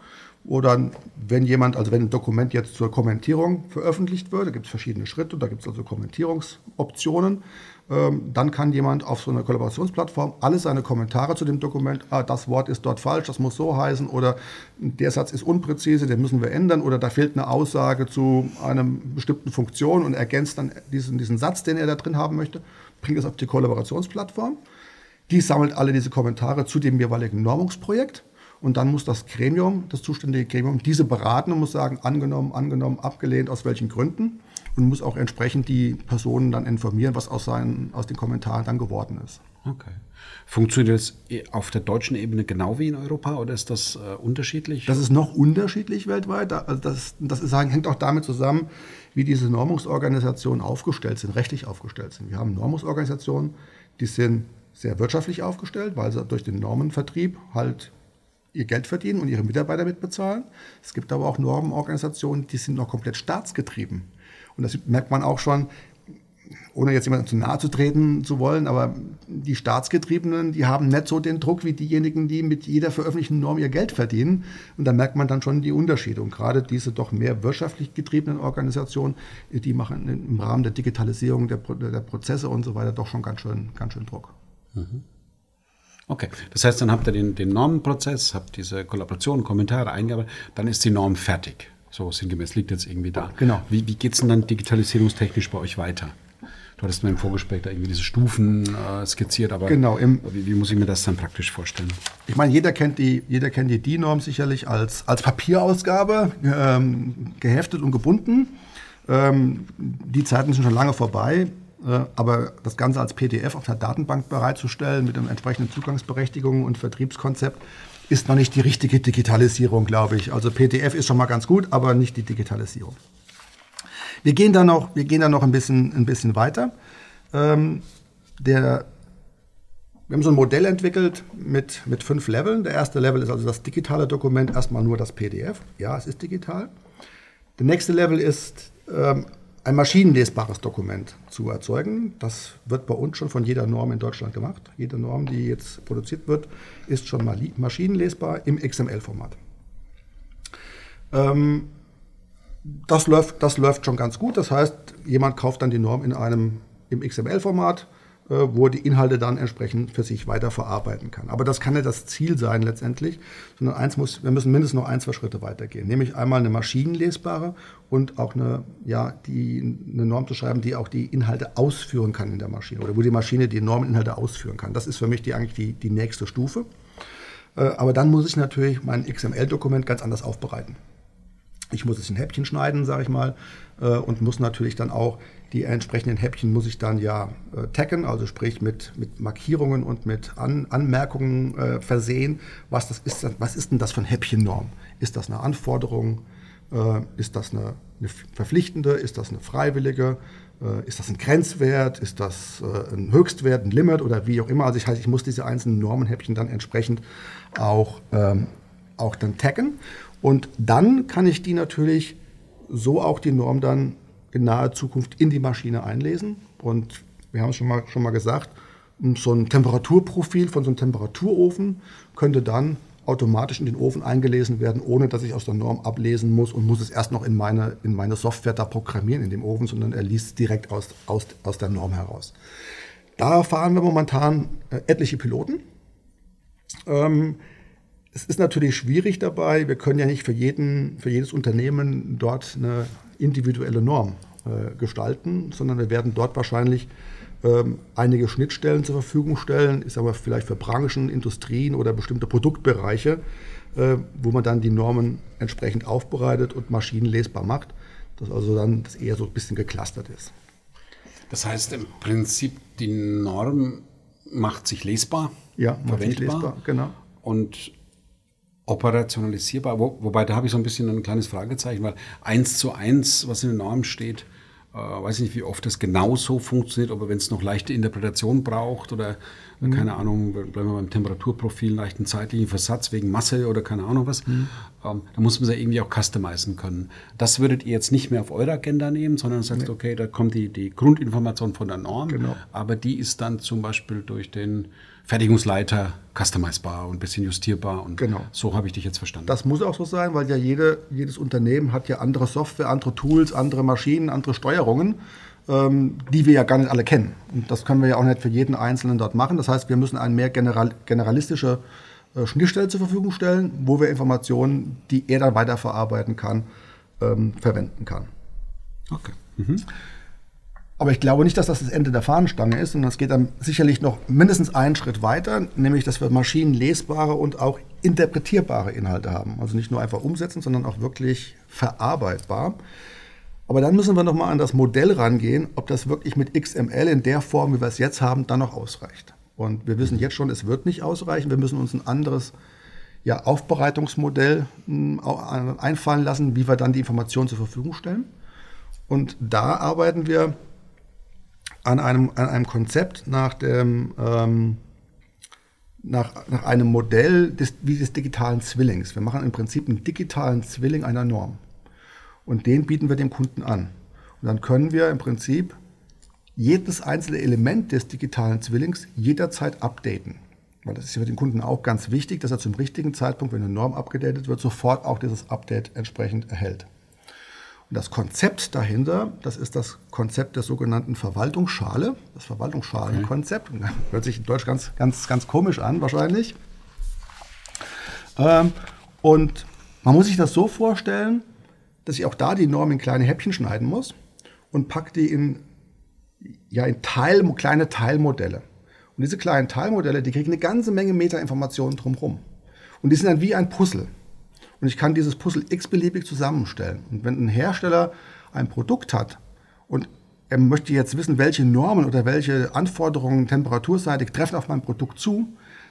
Oder wenn jemand, also wenn ein Dokument jetzt zur Kommentierung veröffentlicht wird, da gibt es verschiedene Schritte, da gibt es also Kommentierungsoptionen, dann kann jemand auf so einer Kollaborationsplattform alle seine Kommentare zu dem Dokument, ah, das Wort ist dort falsch, das muss so heißen, oder der Satz ist unpräzise, den müssen wir ändern, oder da fehlt eine Aussage zu einer bestimmten Funktion und ergänzt dann diesen, diesen Satz, den er da drin haben möchte, bringt es auf die Kollaborationsplattform. Die sammelt alle diese Kommentare zu dem jeweiligen Normungsprojekt und dann muss das Gremium, das zuständige Gremium, diese beraten und muss sagen, angenommen, angenommen, abgelehnt, aus welchen Gründen. Und muss auch entsprechend die Personen dann informieren, was aus, seinen, aus den Kommentaren dann geworden ist. Okay. Funktioniert das auf der deutschen Ebene genau wie in Europa oder ist das äh, unterschiedlich? Das ist noch unterschiedlich weltweit. Also das, das ist, hängt auch damit zusammen, wie diese Normungsorganisationen aufgestellt sind, rechtlich aufgestellt sind. Wir haben Normungsorganisationen, die sind sehr wirtschaftlich aufgestellt, weil sie durch den Normenvertrieb halt ihr Geld verdienen und ihre Mitarbeiter mitbezahlen. Es gibt aber auch Normenorganisationen, die sind noch komplett staatsgetrieben. Und das merkt man auch schon, ohne jetzt jemandem zu nahe zu treten zu wollen, aber die Staatsgetriebenen, die haben nicht so den Druck wie diejenigen, die mit jeder veröffentlichten Norm ihr Geld verdienen. Und da merkt man dann schon die Unterschiede. Und gerade diese doch mehr wirtschaftlich getriebenen Organisationen, die machen im Rahmen der Digitalisierung der, der Prozesse und so weiter doch schon ganz schön, ganz schön Druck. Mhm. Okay, das heißt, dann habt ihr den, den Normenprozess, habt diese Kollaboration, Kommentare eingearbeitet, dann ist die Norm fertig. So sinngemäß liegt jetzt irgendwie da. Genau. Wie, wie geht es denn dann digitalisierungstechnisch bei euch weiter? Du hattest mir im Vorgespräch da irgendwie diese Stufen äh, skizziert, aber genau, im, wie, wie, muss ich mir das dann praktisch vorstellen? Ich meine, jeder kennt die, jeder kennt die DIN-Norm sicherlich als, als Papierausgabe, ähm, geheftet und gebunden. Ähm, die Zeiten sind schon lange vorbei. Äh, aber das Ganze als PDF auf einer Datenbank bereitzustellen mit einem entsprechenden Zugangsberechtigungen und Vertriebskonzept ist noch nicht die richtige Digitalisierung, glaube ich. Also PDF ist schon mal ganz gut, aber nicht die Digitalisierung. Wir gehen da noch, wir gehen da noch ein, bisschen, ein bisschen weiter. Ähm, der, wir haben so ein Modell entwickelt mit, mit fünf Leveln. Der erste Level ist also das digitale Dokument, erstmal nur das PDF. Ja, es ist digital. Der nächste Level ist ähm, ein maschinenlesbares Dokument zu erzeugen. Das wird bei uns schon von jeder Norm in Deutschland gemacht. Jede Norm, die jetzt produziert wird, ist schon maschinenlesbar im XML-Format. Ähm, das, läuft, das läuft schon ganz gut. Das heißt, jemand kauft dann die Norm in einem, im XML-Format wo er die Inhalte dann entsprechend für sich weiter verarbeiten kann. Aber das kann nicht das Ziel sein letztendlich, sondern eins muss, wir müssen mindestens noch ein, zwei Schritte weitergehen. Nämlich einmal eine maschinenlesbare und auch eine, ja, die, eine Norm zu schreiben, die auch die Inhalte ausführen kann in der Maschine oder wo die Maschine die Norminhalte ausführen kann. Das ist für mich die, eigentlich die, die nächste Stufe. Äh, aber dann muss ich natürlich mein XML-Dokument ganz anders aufbereiten. Ich muss es in Häppchen schneiden, sage ich mal, äh, und muss natürlich dann auch die entsprechenden Häppchen muss ich dann ja äh, taggen, also sprich mit, mit Markierungen und mit An Anmerkungen äh, versehen. Was, das ist, was ist denn das für eine Häppchennorm? Ist das eine Anforderung? Äh, ist das eine, eine, verpflichtende? Ist das eine freiwillige? Äh, ist das ein Grenzwert? Ist das äh, ein Höchstwert, ein Limit oder wie auch immer? Also ich, heißt, ich muss diese einzelnen Normenhäppchen dann entsprechend auch, ähm, auch dann taggen. Und dann kann ich die natürlich so auch die Norm dann in naher Zukunft in die Maschine einlesen. Und wir haben es schon mal, schon mal gesagt, so ein Temperaturprofil von so einem Temperaturofen könnte dann automatisch in den Ofen eingelesen werden, ohne dass ich aus der Norm ablesen muss und muss es erst noch in meine, in meine Software da programmieren in dem Ofen, sondern er liest direkt aus, aus, aus der Norm heraus. Da fahren wir momentan äh, etliche Piloten. Ähm, es ist natürlich schwierig dabei. Wir können ja nicht für, jeden, für jedes Unternehmen dort eine individuelle Norm äh, gestalten, sondern wir werden dort wahrscheinlich ähm, einige Schnittstellen zur Verfügung stellen, ist aber vielleicht für Branchen, Industrien oder bestimmte Produktbereiche, äh, wo man dann die Normen entsprechend aufbereitet und maschinenlesbar macht, dass also dann das eher so ein bisschen geclustert ist. Das heißt im Prinzip, die Norm macht sich lesbar, ja, macht sich lesbar, genau. Und operationalisierbar, wo, wobei da habe ich so ein bisschen ein kleines Fragezeichen, weil eins zu eins, was in der Norm steht, äh, weiß nicht, wie oft das genau so funktioniert, aber wenn es noch leichte Interpretation braucht oder mhm. keine Ahnung, bleiben wir beim Temperaturprofil, leichten zeitlichen Versatz wegen Masse oder keine Ahnung was, mhm. ähm, da muss man es ja irgendwie auch customizen können. Das würdet ihr jetzt nicht mehr auf eure Agenda nehmen, sondern sagst, nee. okay, da kommt die, die Grundinformation von der Norm, genau. aber die ist dann zum Beispiel durch den Fertigungsleiter customizbar und ein bisschen justierbar. Und genau. so habe ich dich jetzt verstanden. Das muss auch so sein, weil ja jede, jedes Unternehmen hat ja andere Software, andere Tools, andere Maschinen, andere Steuerungen, ähm, die wir ja gar nicht alle kennen. Und das können wir ja auch nicht für jeden Einzelnen dort machen. Das heißt, wir müssen eine mehr general, generalistische äh, Schnittstelle zur Verfügung stellen, wo wir Informationen, die er dann weiterverarbeiten kann, ähm, verwenden kann. Okay. Mhm. Aber ich glaube nicht, dass das das Ende der Fahnenstange ist, sondern es geht dann sicherlich noch mindestens einen Schritt weiter, nämlich dass wir maschinenlesbare und auch interpretierbare Inhalte haben. Also nicht nur einfach umsetzen, sondern auch wirklich verarbeitbar. Aber dann müssen wir nochmal an das Modell rangehen, ob das wirklich mit XML in der Form, wie wir es jetzt haben, dann noch ausreicht. Und wir wissen jetzt schon, es wird nicht ausreichen. Wir müssen uns ein anderes ja, Aufbereitungsmodell hm, einfallen lassen, wie wir dann die Informationen zur Verfügung stellen. Und da arbeiten wir an einem, an einem Konzept nach dem ähm, nach, nach einem Modell des, wie des digitalen Zwillings. Wir machen im Prinzip einen digitalen Zwilling einer Norm. Und den bieten wir dem Kunden an. Und dann können wir im Prinzip jedes einzelne Element des digitalen Zwillings jederzeit updaten. Weil das ist für den Kunden auch ganz wichtig, dass er zum richtigen Zeitpunkt, wenn eine Norm abgedatet wird, sofort auch dieses Update entsprechend erhält. Und das Konzept dahinter, das ist das Konzept der sogenannten Verwaltungsschale, das Verwaltungsschalenkonzept. Okay. <laughs> Hört sich in Deutsch ganz, ganz, ganz komisch an, wahrscheinlich. Ähm, und man muss sich das so vorstellen, dass ich auch da die Norm in kleine Häppchen schneiden muss und packe die in, ja, in Teil, kleine Teilmodelle. Und diese kleinen Teilmodelle, die kriegen eine ganze Menge Metainformationen drumherum. Und die sind dann wie ein Puzzle. Und ich kann dieses Puzzle x-beliebig zusammenstellen. Und wenn ein Hersteller ein Produkt hat und er möchte jetzt wissen, welche Normen oder welche Anforderungen temperaturseitig treffen auf mein Produkt zu,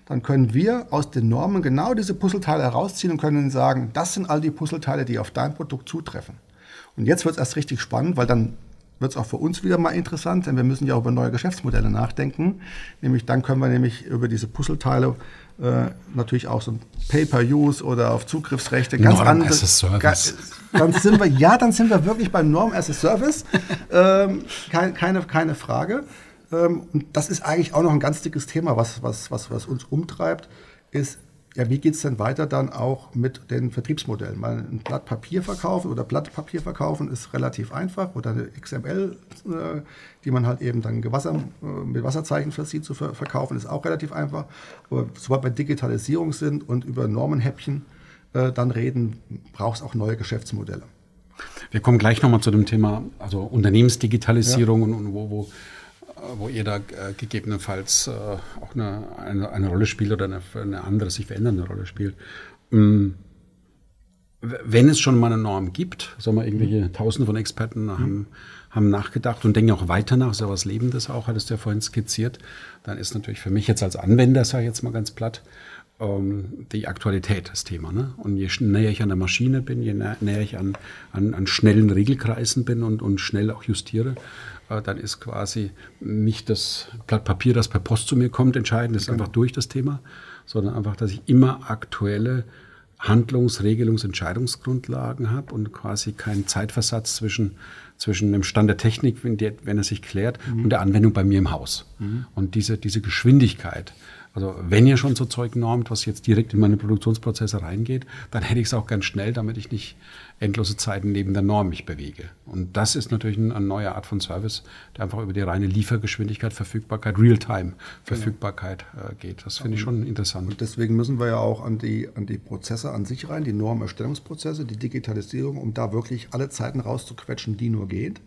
dann können wir aus den Normen genau diese Puzzleteile herausziehen und können sagen, das sind all die Puzzleteile, die auf dein Produkt zutreffen. Und jetzt wird es erst richtig spannend, weil dann wird es auch für uns wieder mal interessant, denn wir müssen ja auch über neue Geschäftsmodelle nachdenken. Nämlich dann können wir nämlich über diese Puzzleteile äh, natürlich auch so ein Pay-per-Use oder auf Zugriffsrechte ganz Norm andere. As a Service. Dann sind wir, ja, dann sind wir wirklich beim Norm as a Service. Ähm, kein, keine, keine Frage. Ähm, und das ist eigentlich auch noch ein ganz dickes Thema, was, was, was, was uns umtreibt, ist, ja, wie geht es denn weiter dann auch mit den Vertriebsmodellen? Weil ein Blatt Papier verkaufen oder Blatt Papier verkaufen ist relativ einfach oder eine XML, äh, die man halt eben dann Gewasser, äh, mit Wasserzeichen versieht, zu ver verkaufen, ist auch relativ einfach. Aber sobald wir Digitalisierung sind und über Normenhäppchen äh, dann reden, braucht es auch neue Geschäftsmodelle. Wir kommen gleich nochmal zu dem Thema also Unternehmensdigitalisierung ja. und, und wo, wo wo ihr da äh, gegebenenfalls äh, auch eine, eine, eine, Rolle spielt oder eine, eine, andere, sich verändernde Rolle spielt. Mm, wenn es schon mal eine Norm gibt, sagen wir, irgendwelche mhm. Tausende von Experten mhm. haben, haben nachgedacht und denken auch weiter nach, ist ja was Lebendes auch, hattest du ja vorhin skizziert, dann ist natürlich für mich jetzt als Anwender, sage ich jetzt mal ganz platt, ähm, die Aktualität das Thema. Ne? Und je näher ich an der Maschine bin, je näher ich an, an, an schnellen Regelkreisen bin und, und schnell auch justiere, dann ist quasi nicht das Blatt Papier, das per Post zu mir kommt, entscheidend, das ist genau. einfach durch das Thema, sondern einfach, dass ich immer aktuelle Handlungs-, Regelungs-, Entscheidungsgrundlagen habe und quasi keinen Zeitversatz zwischen, zwischen dem Stand der Technik, wenn, der, wenn er sich klärt, mhm. und der Anwendung bei mir im Haus. Mhm. Und diese, diese Geschwindigkeit, also wenn ihr schon so Zeug normt, was jetzt direkt in meine Produktionsprozesse reingeht, dann hätte ich es auch ganz schnell, damit ich nicht endlose Zeiten neben der Norm mich bewege. Und das ist natürlich eine neue Art von Service, der einfach über die reine Liefergeschwindigkeit, Verfügbarkeit, Realtime-Verfügbarkeit genau. äh, geht. Das finde ich schon interessant. Und deswegen müssen wir ja auch an die, an die Prozesse an sich rein, die Normerstellungsprozesse, die Digitalisierung, um da wirklich alle Zeiten rauszuquetschen, die nur geht.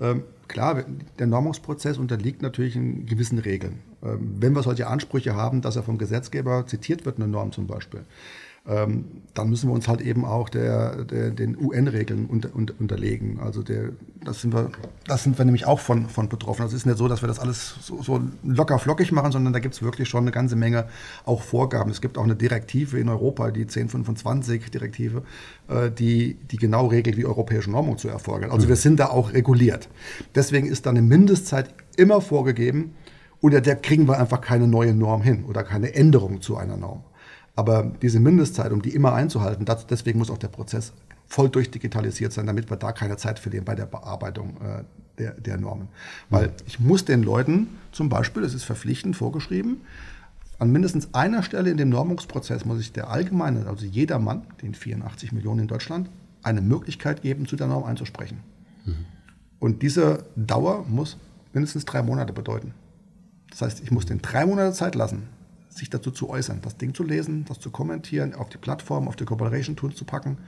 Ähm, klar, der Normungsprozess unterliegt natürlich in gewissen Regeln. Ähm, wenn wir solche Ansprüche haben, dass er vom Gesetzgeber zitiert wird, eine Norm zum Beispiel, ähm, dann müssen wir uns halt eben auch der, der, den UN-Regeln unter, unter, unterlegen. Also der, das, sind wir, das sind wir nämlich auch von, von betroffen. Also es ist nicht so, dass wir das alles so, so locker flockig machen, sondern da gibt es wirklich schon eine ganze Menge auch Vorgaben. Es gibt auch eine Direktive in Europa, die 1025-Direktive, äh, die, die genau regelt, wie europäische Normung zu erfolgen. Also mhm. wir sind da auch reguliert. Deswegen ist da eine Mindestzeit immer vorgegeben, unter der kriegen wir einfach keine neue Norm hin oder keine Änderung zu einer Norm. Aber diese Mindestzeit, um die immer einzuhalten, das, deswegen muss auch der Prozess voll durchdigitalisiert sein, damit wir da keine Zeit verlieren bei der Bearbeitung äh, der, der, Normen. Weil ich muss den Leuten zum Beispiel, das ist verpflichtend vorgeschrieben, an mindestens einer Stelle in dem Normungsprozess muss ich der Allgemeine, also jeder Mann, den 84 Millionen in Deutschland, eine Möglichkeit geben, zu der Norm einzusprechen. Mhm. Und diese Dauer muss mindestens drei Monate bedeuten. Das heißt, ich muss den drei Monate Zeit lassen, sich dazu zu äußern, das Ding zu lesen, das zu kommentieren, auf die Plattform, auf die Cooperation Tools zu packen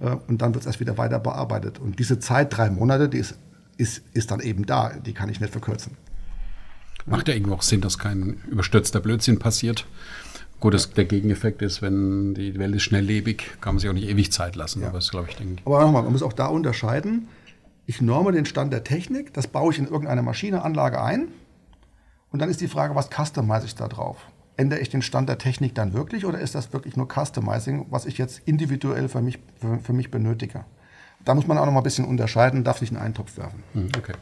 äh, und dann wird es erst wieder weiter bearbeitet. Und diese Zeit, drei Monate, die ist, ist, ist dann eben da, die kann ich nicht verkürzen. Macht ja irgendwo auch Sinn, dass kein überstürzter Blödsinn passiert. Gut, das, der Gegeneffekt ist, wenn die Welt ist schnelllebig, kann man sich auch nicht ewig Zeit lassen. Ja. Aber, das, ich, denke aber nochmal, man muss auch da unterscheiden. Ich norme den Stand der Technik, das baue ich in irgendeine Maschineanlage ein. Und dann ist die Frage, was customize ich da drauf? Ändere ich den Stand der Technik dann wirklich oder ist das wirklich nur Customizing, was ich jetzt individuell für mich, für, für mich benötige? Da muss man auch noch mal ein bisschen unterscheiden, darf nicht in einen Topf werfen. Hm, okay.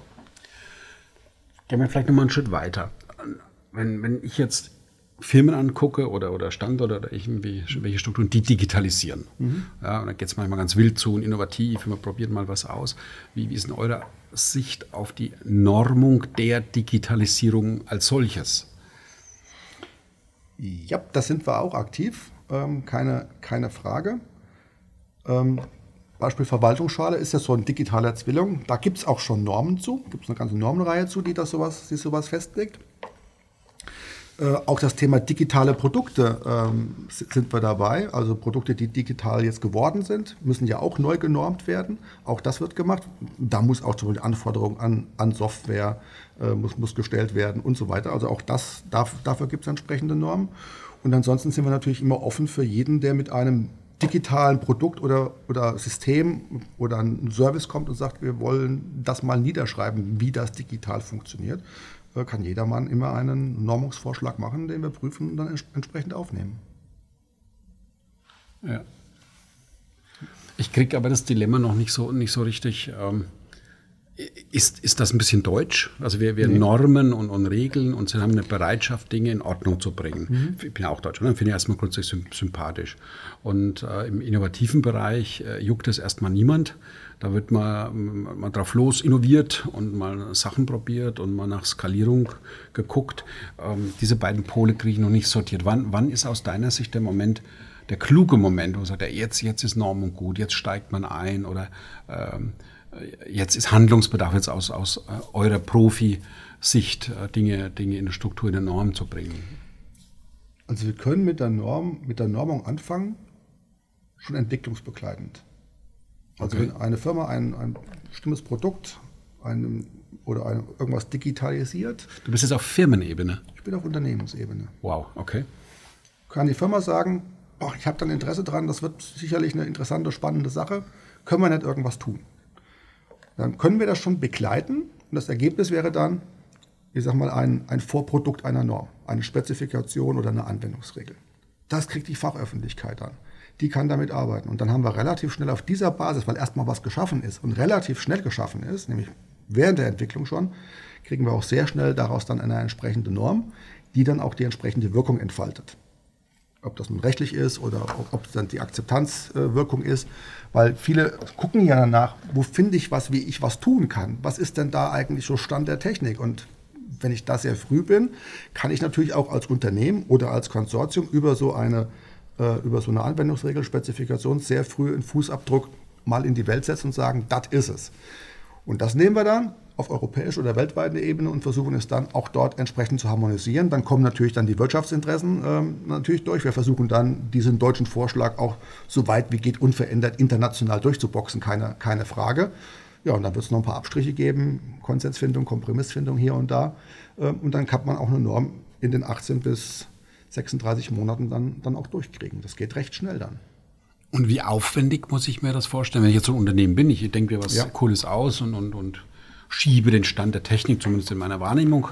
Gehen wir vielleicht noch mal einen Schritt weiter. Wenn, wenn ich jetzt Firmen angucke oder, oder Standorte oder irgendwie welche Strukturen, die digitalisieren. Mhm. Ja, und da geht es manchmal ganz wild zu und innovativ, man probiert mal was aus. Wie, wie ist denn eure Sicht auf die Normung der Digitalisierung als solches? Ja, das sind wir auch aktiv, ähm, keine, keine Frage. Ähm, Beispiel Verwaltungsschale ist ja so ein digitaler Zwilling. Da gibt es auch schon Normen zu, gibt es eine ganze Normenreihe zu, die das sowas, die sowas festlegt. Äh, auch das Thema digitale Produkte ähm, sind wir dabei. Also Produkte, die digital jetzt geworden sind, müssen ja auch neu genormt werden. Auch das wird gemacht. Da muss auch zum Beispiel Anforderungen an, an Software äh, muss, muss gestellt werden und so weiter. Also auch das, darf, dafür gibt es entsprechende Normen. Und ansonsten sind wir natürlich immer offen für jeden, der mit einem digitalen Produkt oder, oder System oder ein Service kommt und sagt, wir wollen das mal niederschreiben, wie das digital funktioniert. Äh, kann jedermann immer einen Normungsvorschlag machen, den wir prüfen und dann ents entsprechend aufnehmen. Ja. Ich kriege aber das Dilemma noch nicht so, nicht so richtig. Ähm, ist, ist das ein bisschen deutsch? Also wir, wir nee. Normen und, und Regeln und haben eine Bereitschaft, Dinge in Ordnung zu bringen. Mhm. Ich bin ja auch Deutsch, ne? finde ich erstmal grundsätzlich sympathisch. Und äh, im innovativen Bereich äh, juckt es erstmal niemand. Da wird man, man drauf los innoviert und mal Sachen probiert und mal nach Skalierung geguckt. Ähm, diese beiden Pole kriege ich noch nicht sortiert. Wann, wann ist aus deiner Sicht der Moment, der kluge Moment, wo man sagt, ja, jetzt, jetzt ist Normung gut, jetzt steigt man ein oder ähm, jetzt ist Handlungsbedarf jetzt aus, aus äh, eurer Profi-Sicht äh, Dinge, Dinge in eine Struktur, in eine Norm zu bringen? Also wir können mit der Norm, mit der Normung anfangen, schon entwicklungsbegleitend. Also okay. wenn eine Firma ein, ein bestimmtes Produkt einem, oder ein, irgendwas digitalisiert. Du bist jetzt auf Firmenebene? Ich bin auf Unternehmensebene. Wow, okay. Kann die Firma sagen, oh, ich habe dann Interesse dran, das wird sicherlich eine interessante, spannende Sache, können wir nicht irgendwas tun? Dann können wir das schon begleiten und das Ergebnis wäre dann, ich sag mal, ein, ein Vorprodukt einer Norm, eine Spezifikation oder eine Anwendungsregel. Das kriegt die Fachöffentlichkeit dann die kann damit arbeiten. Und dann haben wir relativ schnell auf dieser Basis, weil erstmal was geschaffen ist und relativ schnell geschaffen ist, nämlich während der Entwicklung schon, kriegen wir auch sehr schnell daraus dann eine entsprechende Norm, die dann auch die entsprechende Wirkung entfaltet. Ob das nun rechtlich ist oder ob es dann die Akzeptanzwirkung ist, weil viele gucken ja danach, wo finde ich was, wie ich was tun kann. Was ist denn da eigentlich so Stand der Technik? Und wenn ich da sehr früh bin, kann ich natürlich auch als Unternehmen oder als Konsortium über so eine äh, über so eine Anwendungsregelspezifikation sehr früh einen Fußabdruck mal in die Welt setzen und sagen, das ist es. Und das nehmen wir dann auf europäischer oder weltweiter Ebene und versuchen es dann auch dort entsprechend zu harmonisieren. Dann kommen natürlich dann die Wirtschaftsinteressen ähm, natürlich durch. Wir versuchen dann diesen deutschen Vorschlag auch so weit wie geht unverändert international durchzuboxen, keine, keine Frage. Ja, und dann wird es noch ein paar Abstriche geben, Konsensfindung, Kompromissfindung hier und da. Ähm, und dann kann man auch eine Norm in den 18 bis 36 Monaten dann, dann auch durchkriegen. Das geht recht schnell dann. Und wie aufwendig muss ich mir das vorstellen, wenn ich jetzt so ein Unternehmen bin? Ich denke mir was ja. Cooles aus und, und, und schiebe den Stand der Technik, zumindest in meiner Wahrnehmung.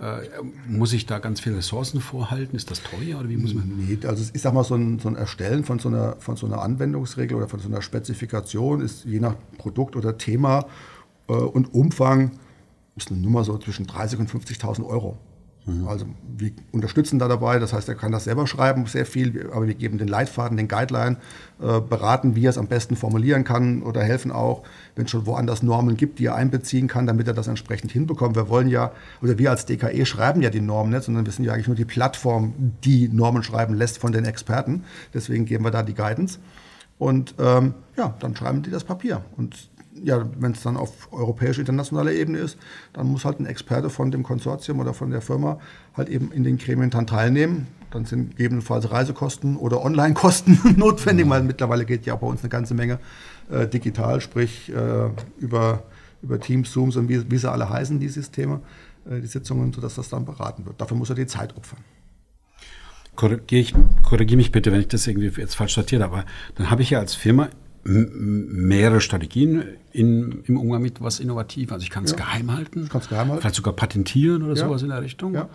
Äh, muss ich da ganz viele Ressourcen vorhalten? Ist das teuer oder wie muss man? Nee, also ich sag mal, so ein, so ein Erstellen von so, einer, von so einer Anwendungsregel oder von so einer Spezifikation ist je nach Produkt oder Thema äh, und Umfang ist eine Nummer so zwischen 30 und 50.000 Euro. Mhm. Also wir unterstützen da dabei, das heißt, er kann das selber schreiben, sehr viel, aber wir geben den Leitfaden, den Guideline, äh, beraten, wie er es am besten formulieren kann oder helfen auch, wenn es schon woanders Normen gibt, die er einbeziehen kann, damit er das entsprechend hinbekommt. Wir wollen ja, oder wir als DKE schreiben ja die Normen nicht, sondern wir sind ja eigentlich nur die Plattform, die Normen schreiben lässt von den Experten. Deswegen geben wir da die Guidance. Und ähm, ja, dann schreiben die das Papier. Und ja, wenn es dann auf europäischer, internationaler Ebene ist, dann muss halt ein Experte von dem Konsortium oder von der Firma halt eben in den Gremien dann teilnehmen. Dann sind gegebenenfalls Reisekosten oder Online-Kosten <laughs> notwendig, weil mittlerweile geht ja auch bei uns eine ganze Menge äh, digital, sprich äh, über, über Teams, Zooms und wie, wie sie alle heißen, die Systeme, äh, die Sitzungen, sodass das dann beraten wird. Dafür muss er die Zeit opfern. Korrigiere korrigier mich bitte, wenn ich das irgendwie jetzt falsch sortiere, aber dann habe ich ja als Firma mehrere Strategien in, im Umgang mit was innovativ. Also ich kann es ja. geheim halten, geheim halten, vielleicht sogar patentieren oder ja. sowas in der Richtung. Ja.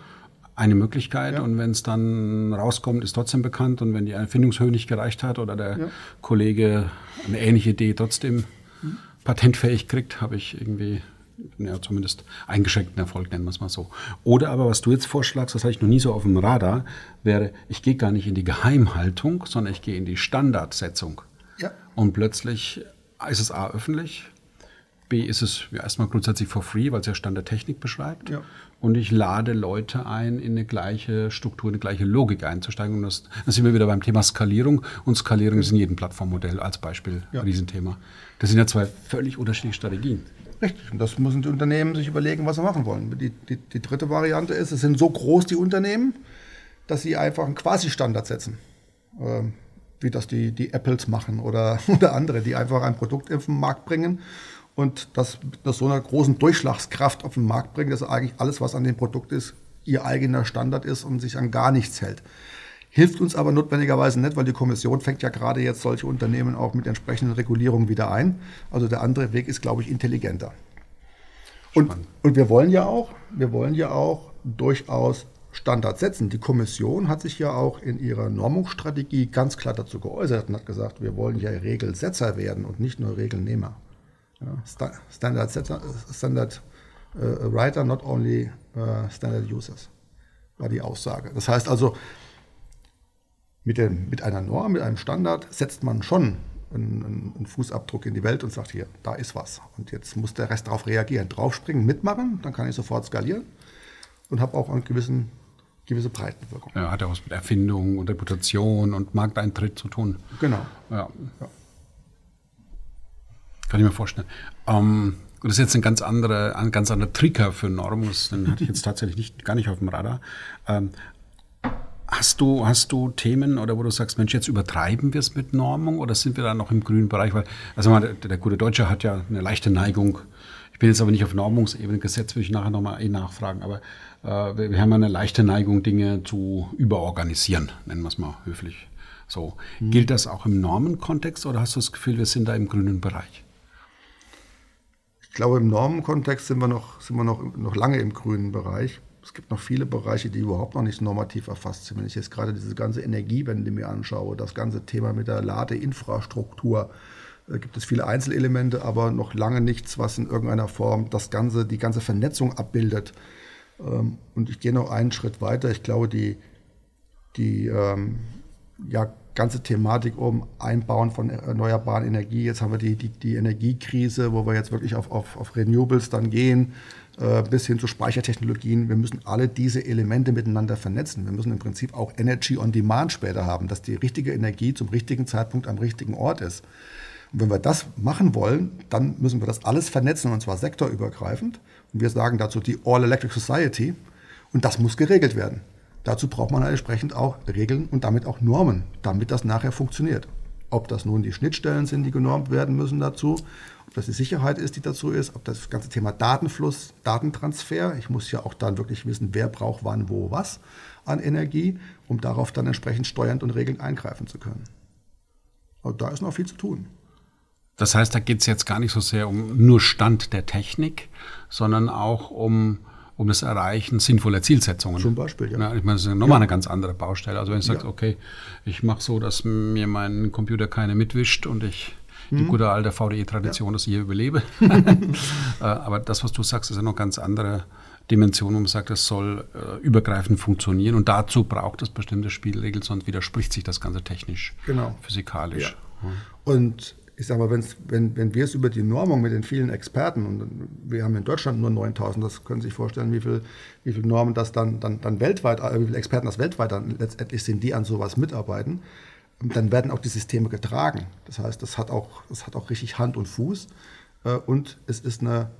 Eine Möglichkeit und wenn es dann rauskommt, ist trotzdem bekannt und wenn die Erfindungshöhe nicht gereicht hat oder der Kollege eine ähnliche Idee trotzdem mhm. patentfähig kriegt, habe ich irgendwie ja, zumindest eingeschränkten Erfolg, nennen wir es mal so. Oder aber, was du jetzt vorschlagst, das hatte ich noch nie so auf dem Radar, wäre, ich gehe gar nicht in die Geheimhaltung, sondern ich gehe in die Standardsetzung. Ja. Und plötzlich ist es A öffentlich, B ist es ja, erstmal grundsätzlich for free, weil es ja Stand der Technik beschreibt. Ja. Und ich lade Leute ein, in eine gleiche Struktur, eine gleiche Logik einzusteigen. Und das, dann sind wir wieder beim Thema Skalierung. Und Skalierung ist in jedem Plattformmodell als Beispiel ja. Riesenthema. Das sind ja zwei völlig unterschiedliche Strategien. Richtig. Und das müssen die Unternehmen sich überlegen, was sie machen wollen. Die, die, die dritte Variante ist, es sind so groß die Unternehmen, dass sie einfach einen Quasi-Standard setzen. Ähm, wie das die, die Apples machen oder, <laughs> oder andere, die einfach ein Produkt auf den Markt bringen und das mit so einer großen Durchschlagskraft auf den Markt bringen, dass eigentlich alles, was an dem Produkt ist, ihr eigener Standard ist und sich an gar nichts hält. Hilft uns aber notwendigerweise nicht, weil die Kommission fängt ja gerade jetzt solche Unternehmen auch mit entsprechenden Regulierungen wieder ein. Also der andere Weg ist, glaube ich, intelligenter. Und, und wir wollen ja auch, wir wollen ja auch durchaus Standard setzen. Die Kommission hat sich ja auch in ihrer Normungsstrategie ganz klar dazu geäußert und hat gesagt, wir wollen ja Regelsetzer werden und nicht nur Regelnehmer. Ja, Standard, Setzer, Standard uh, Writer, not only uh, Standard Users, war die Aussage. Das heißt also, mit, dem, mit einer Norm, mit einem Standard setzt man schon einen, einen, Fußabdruck in die Welt und sagt, hier, da ist was. Und jetzt muss der Rest darauf reagieren. Draufspringen, mitmachen, dann kann ich sofort skalieren und habe auch einen gewissen gewisse Breitenwirkung. Ja, hat ja was mit Erfindung und Reputation und Markteintritt zu tun. Genau. Ja. ja. Kann ich mir vorstellen. Ähm, das ist jetzt ein ganz anderer, ein ganz anderer Trigger für Norm, den hatte ich jetzt tatsächlich nicht, gar nicht auf dem Radar. Ähm, Hast du, hast du Themen oder wo du sagst, Mensch, jetzt übertreiben wir es mit Normung oder sind wir da noch im grünen Bereich? Weil, also mal, der, der gute Deutsche hat ja eine leichte Neigung. Ich bin jetzt aber nicht auf Normungsebene gesetzt, würde ich nachher nochmal eh nachfragen. Aber äh, wir haben eine leichte Neigung, Dinge zu überorganisieren, nennen wir es mal höflich. So. Mhm. Gilt das auch im Normenkontext oder hast du das Gefühl, wir sind da im grünen Bereich? Ich glaube, im Normenkontext sind wir noch, sind wir noch, noch lange im grünen Bereich. Es gibt noch viele Bereiche, die überhaupt noch nicht normativ erfasst sind. Wenn ich jetzt gerade diese ganze Energiewende mir anschaue, das ganze Thema mit der Ladeinfrastruktur, da gibt es viele Einzelelemente, aber noch lange nichts, was in irgendeiner Form das ganze, die ganze Vernetzung abbildet. Ähm, und ich gehe noch einen Schritt weiter. Ich glaube, die, die ähm, ja, ganze Thematik um Einbauen von erneuerbaren Energie, jetzt haben wir die, die, die Energiekrise, wo wir jetzt wirklich auf, auf, auf Renewables dann gehen, äh, bis hin zu Speichertechnologien. Wir müssen alle diese Elemente miteinander vernetzen. Wir müssen im Prinzip auch Energy on Demand später haben, dass die richtige Energie zum richtigen Zeitpunkt am richtigen Ort ist. Und wenn wir das machen wollen, dann müssen wir das alles vernetzen und zwar sektorübergreifend. Und wir sagen dazu die All Electric Society. Und das muss geregelt werden. Dazu braucht man entsprechend auch Regeln und damit auch Normen, damit das nachher funktioniert. Ob das nun die Schnittstellen sind, die genormt werden müssen dazu, ob das die Sicherheit ist, die dazu ist, ob das ganze Thema Datenfluss, Datentransfer, ich muss ja auch dann wirklich wissen, wer braucht wann, wo, was an Energie, um darauf dann entsprechend steuernd und regelnd eingreifen zu können. Aber da ist noch viel zu tun. Das heißt, da geht es jetzt gar nicht so sehr um nur Stand der Technik, sondern auch um, um das Erreichen sinnvoller Zielsetzungen. Zum Beispiel, ja. ja ich meine, das ist nochmal ja. eine ganz andere Baustelle. Also wenn ich ja. sage, okay, ich mache so, dass mir mein Computer keine mitwischt und ich die mhm. gute alte VDE-Tradition, dass ich hier überlebe. <laughs> Äh, aber das, was du sagst, ist ja noch ganz andere Dimension, wo man sagt, es soll äh, übergreifend funktionieren und dazu braucht es bestimmte Spielregeln, sonst widerspricht sich das Ganze technisch, genau. physikalisch. Und ich sage mal, wenn, wenn wir es über die Normung mit den vielen Experten, und wir haben in Deutschland nur 9000, das können Sie sich vorstellen, wie viele wie viel Normen das dann, dann, dann weltweit, äh, wie viele Experten das weltweit dann letztendlich sind, die an sowas mitarbeiten, dann werden auch die Systeme getragen. Das heißt, das hat auch, das hat auch richtig Hand und Fuß äh, und es ist eine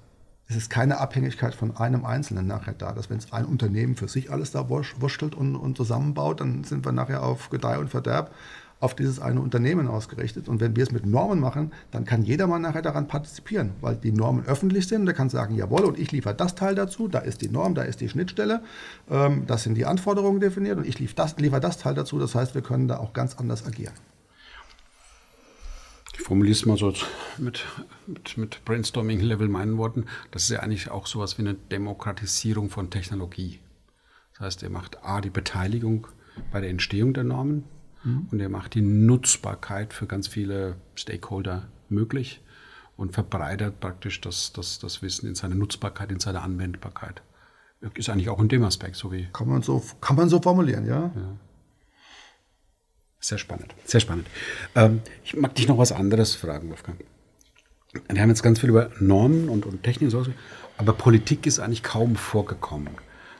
es ist keine Abhängigkeit von einem Einzelnen nachher da. Dass wenn es ein Unternehmen für sich alles da wurschtelt und, und zusammenbaut, dann sind wir nachher auf Gedeih und Verderb auf dieses eine Unternehmen ausgerichtet. Und wenn wir es mit Normen machen, dann kann jedermann nachher daran partizipieren, weil die Normen öffentlich sind. Der kann sagen, jawohl, und ich liefere das Teil dazu, da ist die Norm, da ist die Schnittstelle, ähm, das sind die Anforderungen definiert und ich liefere das, liefere das Teil dazu. Das heißt, wir können da auch ganz anders agieren. Ich formuliere es mal so mit, mit, mit Brainstorming-Level meinen Worten. Das ist ja eigentlich auch sowas wie eine Demokratisierung von Technologie. Das heißt, er macht A, die Beteiligung bei der Entstehung der Normen, Mhm. Und er macht die Nutzbarkeit für ganz viele Stakeholder möglich und verbreitert praktisch das, das, das Wissen in seiner Nutzbarkeit, in seiner Anwendbarkeit. Ist eigentlich auch in dem Aspekt so wie. Kann man so, kann man so formulieren, ja? ja. Sehr spannend, sehr spannend. Ähm, ich mag dich noch was anderes fragen, Wolfgang. Wir haben jetzt ganz viel über Normen und, und Technik, aber Politik ist eigentlich kaum vorgekommen.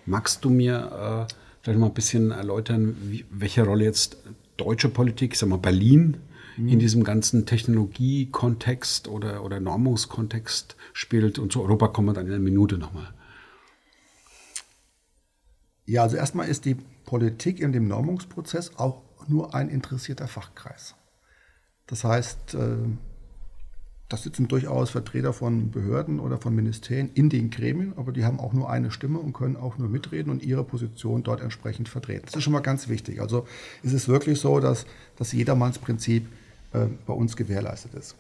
Magst du mir äh, vielleicht mal ein bisschen erläutern, wie, welche Rolle jetzt deutsche Politik, ich sag mal Berlin, mhm. in diesem ganzen Technologiekontext oder, oder Normungskontext spielt. Und zu Europa kommen wir dann in einer Minute nochmal. Ja, also erstmal ist die Politik in dem Normungsprozess auch nur ein interessierter Fachkreis. Das heißt, äh, da sitzen durchaus Vertreter von Behörden oder von Ministerien in den Gremien, aber die haben auch nur eine Stimme und können auch nur mitreden und ihre Position dort entsprechend vertreten. Das ist schon mal ganz wichtig. Also ist es wirklich so, dass das Jedermannsprinzip äh, bei uns gewährleistet ist.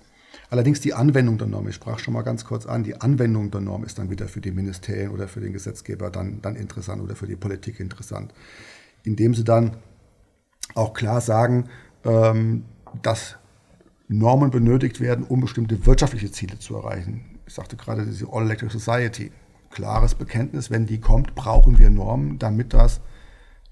Allerdings die Anwendung der Norm, ich sprach schon mal ganz kurz an, die Anwendung der Norm ist dann wieder für die Ministerien oder für den Gesetzgeber dann, dann interessant oder für die Politik interessant, indem sie dann auch klar sagen, ähm, dass Normen benötigt werden, um bestimmte wirtschaftliche Ziele zu erreichen. Ich sagte gerade diese All Electric Society. Klares Bekenntnis, wenn die kommt, brauchen wir Normen, damit das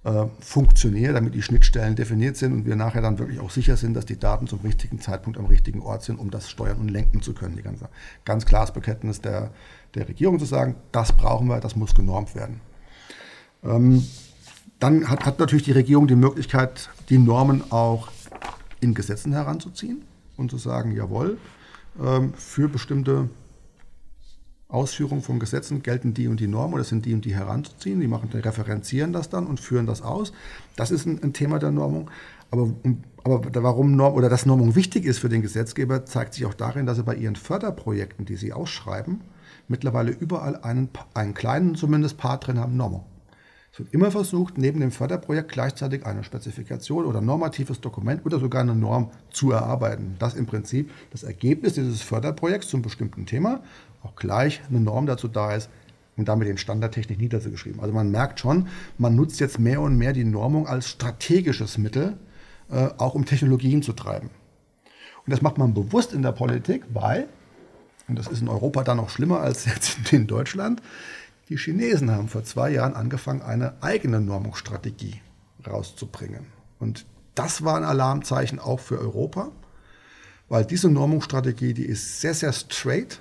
äh, funktioniert, damit die Schnittstellen definiert sind und wir nachher dann wirklich auch sicher sind, dass die Daten zum richtigen Zeitpunkt am richtigen Ort sind, um das steuern und lenken zu können. Die ganze, ganz klares Bekenntnis der, der Regierung zu sagen, das brauchen wir, das muss genormt werden. Ähm, dann hat, hat natürlich die Regierung die Möglichkeit, die Normen auch in Gesetzen heranzuziehen und zu sagen, jawohl, ähm, für bestimmte Ausführungen von Gesetzen gelten die und die Normen oder sind die und die heranzuziehen. Die machen, die referenzieren das dann und führen das aus. Das ist ein, ein Thema der Normung. Aber, aber warum Norm oder dass Normung wichtig ist für den Gesetzgeber, zeigt sich auch darin, dass er bei ihren Förderprojekten, die sie ausschreiben, mittlerweile überall einen, einen kleinen zumindest Part drin haben, Normung. Es wird immer versucht, neben dem Förderprojekt gleichzeitig eine Spezifikation oder normatives Dokument oder sogar eine Norm zu erarbeiten. Das im Prinzip das Ergebnis dieses Förderprojekts zum bestimmten Thema, auch gleich eine Norm dazu da ist, und damit den Standardtechnik niederzugeschrieben. Also man merkt schon, man nutzt jetzt mehr und mehr die Normung als strategisches Mittel, äh, auch um Technologien zu treiben. Und das macht man bewusst in der Politik, weil, und das ist in Europa dann noch schlimmer als jetzt in Deutschland, die Chinesen haben vor zwei Jahren angefangen, eine eigene Normungsstrategie rauszubringen. Und das war ein Alarmzeichen auch für Europa, weil diese Normungsstrategie, die ist sehr, sehr straight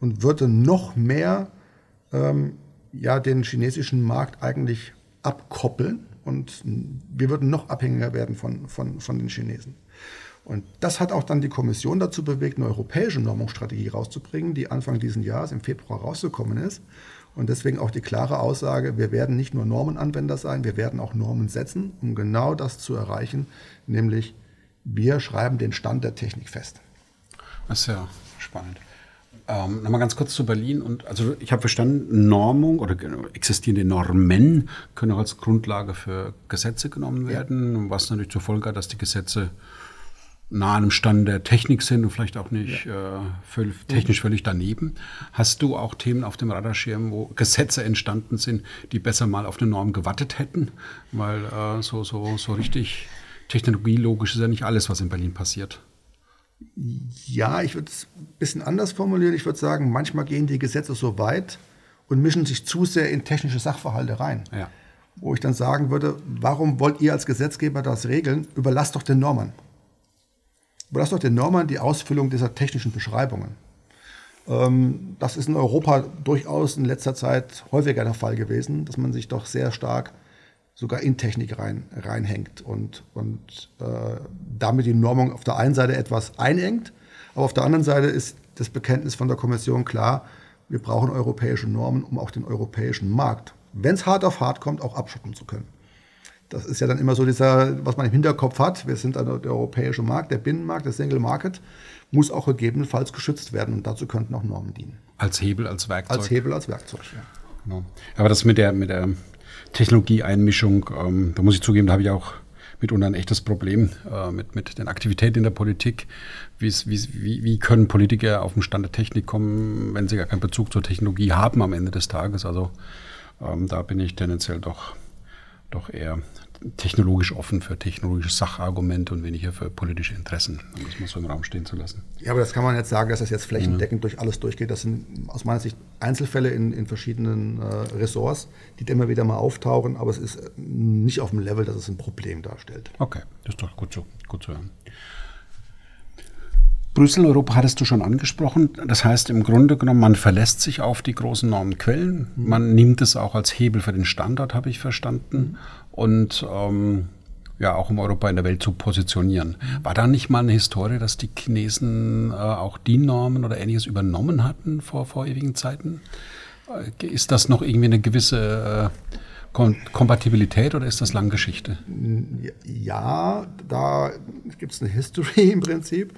und würde noch mehr ähm, ja, den chinesischen Markt eigentlich abkoppeln und wir würden noch abhängiger werden von, von, von den Chinesen. Und das hat auch dann die Kommission dazu bewegt, eine europäische Normungsstrategie rauszubringen, die Anfang dieses Jahres im Februar rausgekommen ist und deswegen auch die klare Aussage, wir werden nicht nur Normenanwender sein, wir werden auch Normen setzen, um genau das zu erreichen, nämlich Wir schreiben den Stand der Technik fest. Das ist ja spannend. Ähm, Nochmal ganz kurz zu Berlin. Und also ich habe verstanden, Normung oder existierende Normen können auch als Grundlage für Gesetze genommen werden, ja. was natürlich zur Folge hat, dass die Gesetze nah einem Stand der Technik sind und vielleicht auch nicht ja. äh, völlig, technisch völlig daneben. Hast du auch Themen auf dem Radarschirm, wo Gesetze entstanden sind, die besser mal auf eine Norm gewartet hätten? Weil äh, so, so, so richtig technologielogisch ist ja nicht alles, was in Berlin passiert. Ja, ich würde es ein bisschen anders formulieren. Ich würde sagen, manchmal gehen die Gesetze so weit und mischen sich zu sehr in technische Sachverhalte rein. Ja. Wo ich dann sagen würde, warum wollt ihr als Gesetzgeber das regeln? Überlasst doch den Normen. Überlasst doch den Normen die Ausfüllung dieser technischen Beschreibungen. Ähm, das ist in Europa durchaus in letzter Zeit häufiger der Fall gewesen, dass man sich doch sehr stark sogar in Technik rein, reinhängt und, und äh, damit die Normung auf der einen Seite etwas einengt, aber auf der anderen Seite ist das Bekenntnis von der Kommission klar, wir brauchen europäische Normen, um auch den europäischen Markt, wenn es hart auf hart kommt, auch abschotten zu können. Das ist ja dann immer so dieser, was man im Hinterkopf hat. Wir sind also der europäische Markt, der Binnenmarkt, der Single Market, muss auch gegebenenfalls geschützt werden und dazu könnten auch Normen dienen. Als Hebel, als Werkzeug. Als Hebel, als Werkzeug, ja. Genau. Aber das mit der, mit der Technologieeinmischung, ähm, da muss ich zugeben, da habe ich auch mitunter ein echtes Problem äh, mit, mit den Aktivitäten in der Politik. Wie's, wie's, wie, wie können Politiker auf den Stand der Technik kommen, wenn sie gar keinen Bezug zur Technologie haben am Ende des Tages? Also ähm, da bin ich tendenziell doch, doch eher technologisch offen für technologische Sachargumente und weniger für politische Interessen, um das mal so im Raum stehen zu lassen. Ja, aber das kann man jetzt sagen, dass das jetzt flächendeckend ja. durch alles durchgeht. Das sind aus meiner Sicht Einzelfälle in, in verschiedenen äh, Ressorts, die immer wieder mal auftauchen, aber es ist nicht auf dem Level, dass es ein Problem darstellt. Okay, das ist doch gut, so, gut zu hören. Brüssel, Europa hattest du schon angesprochen. Das heißt im Grunde genommen, man verlässt sich auf die großen Normenquellen. Mhm. Man nimmt es auch als Hebel für den Standard, habe ich verstanden. Mhm. Und ähm, ja, auch um Europa in der Welt zu positionieren. Mhm. War da nicht mal eine Historie, dass die Chinesen äh, auch die Normen oder ähnliches übernommen hatten vor, vor ewigen Zeiten? Äh, ist das noch irgendwie eine gewisse äh, Kom Kompatibilität oder ist das Langgeschichte? Ja, da gibt es eine History <laughs> im Prinzip.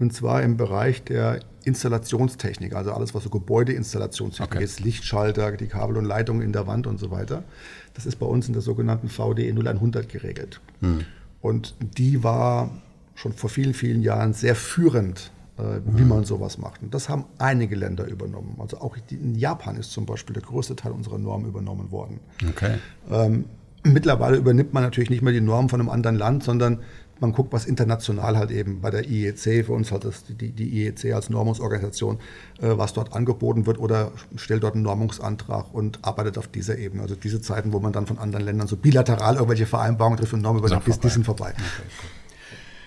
Und zwar im Bereich der Installationstechnik, also alles, was so Gebäudeinstallationstechnik okay. ist, Lichtschalter, die Kabel und Leitungen in der Wand und so weiter. Das ist bei uns in der sogenannten VDE 0100 geregelt. Hm. Und die war schon vor vielen, vielen Jahren sehr führend, äh, wie hm. man sowas macht. Und das haben einige Länder übernommen. Also auch in Japan ist zum Beispiel der größte Teil unserer Norm übernommen worden. Okay. Ähm, mittlerweile übernimmt man natürlich nicht mehr die Norm von einem anderen Land, sondern man guckt, was international halt eben bei der IEC, für uns halt das, die, die IEC als Normungsorganisation, äh, was dort angeboten wird oder stellt dort einen Normungsantrag und arbeitet auf dieser Ebene. Also diese Zeiten, wo man dann von anderen Ländern so bilateral irgendwelche Vereinbarungen trifft und Normen übernimmt, die sind vorbei.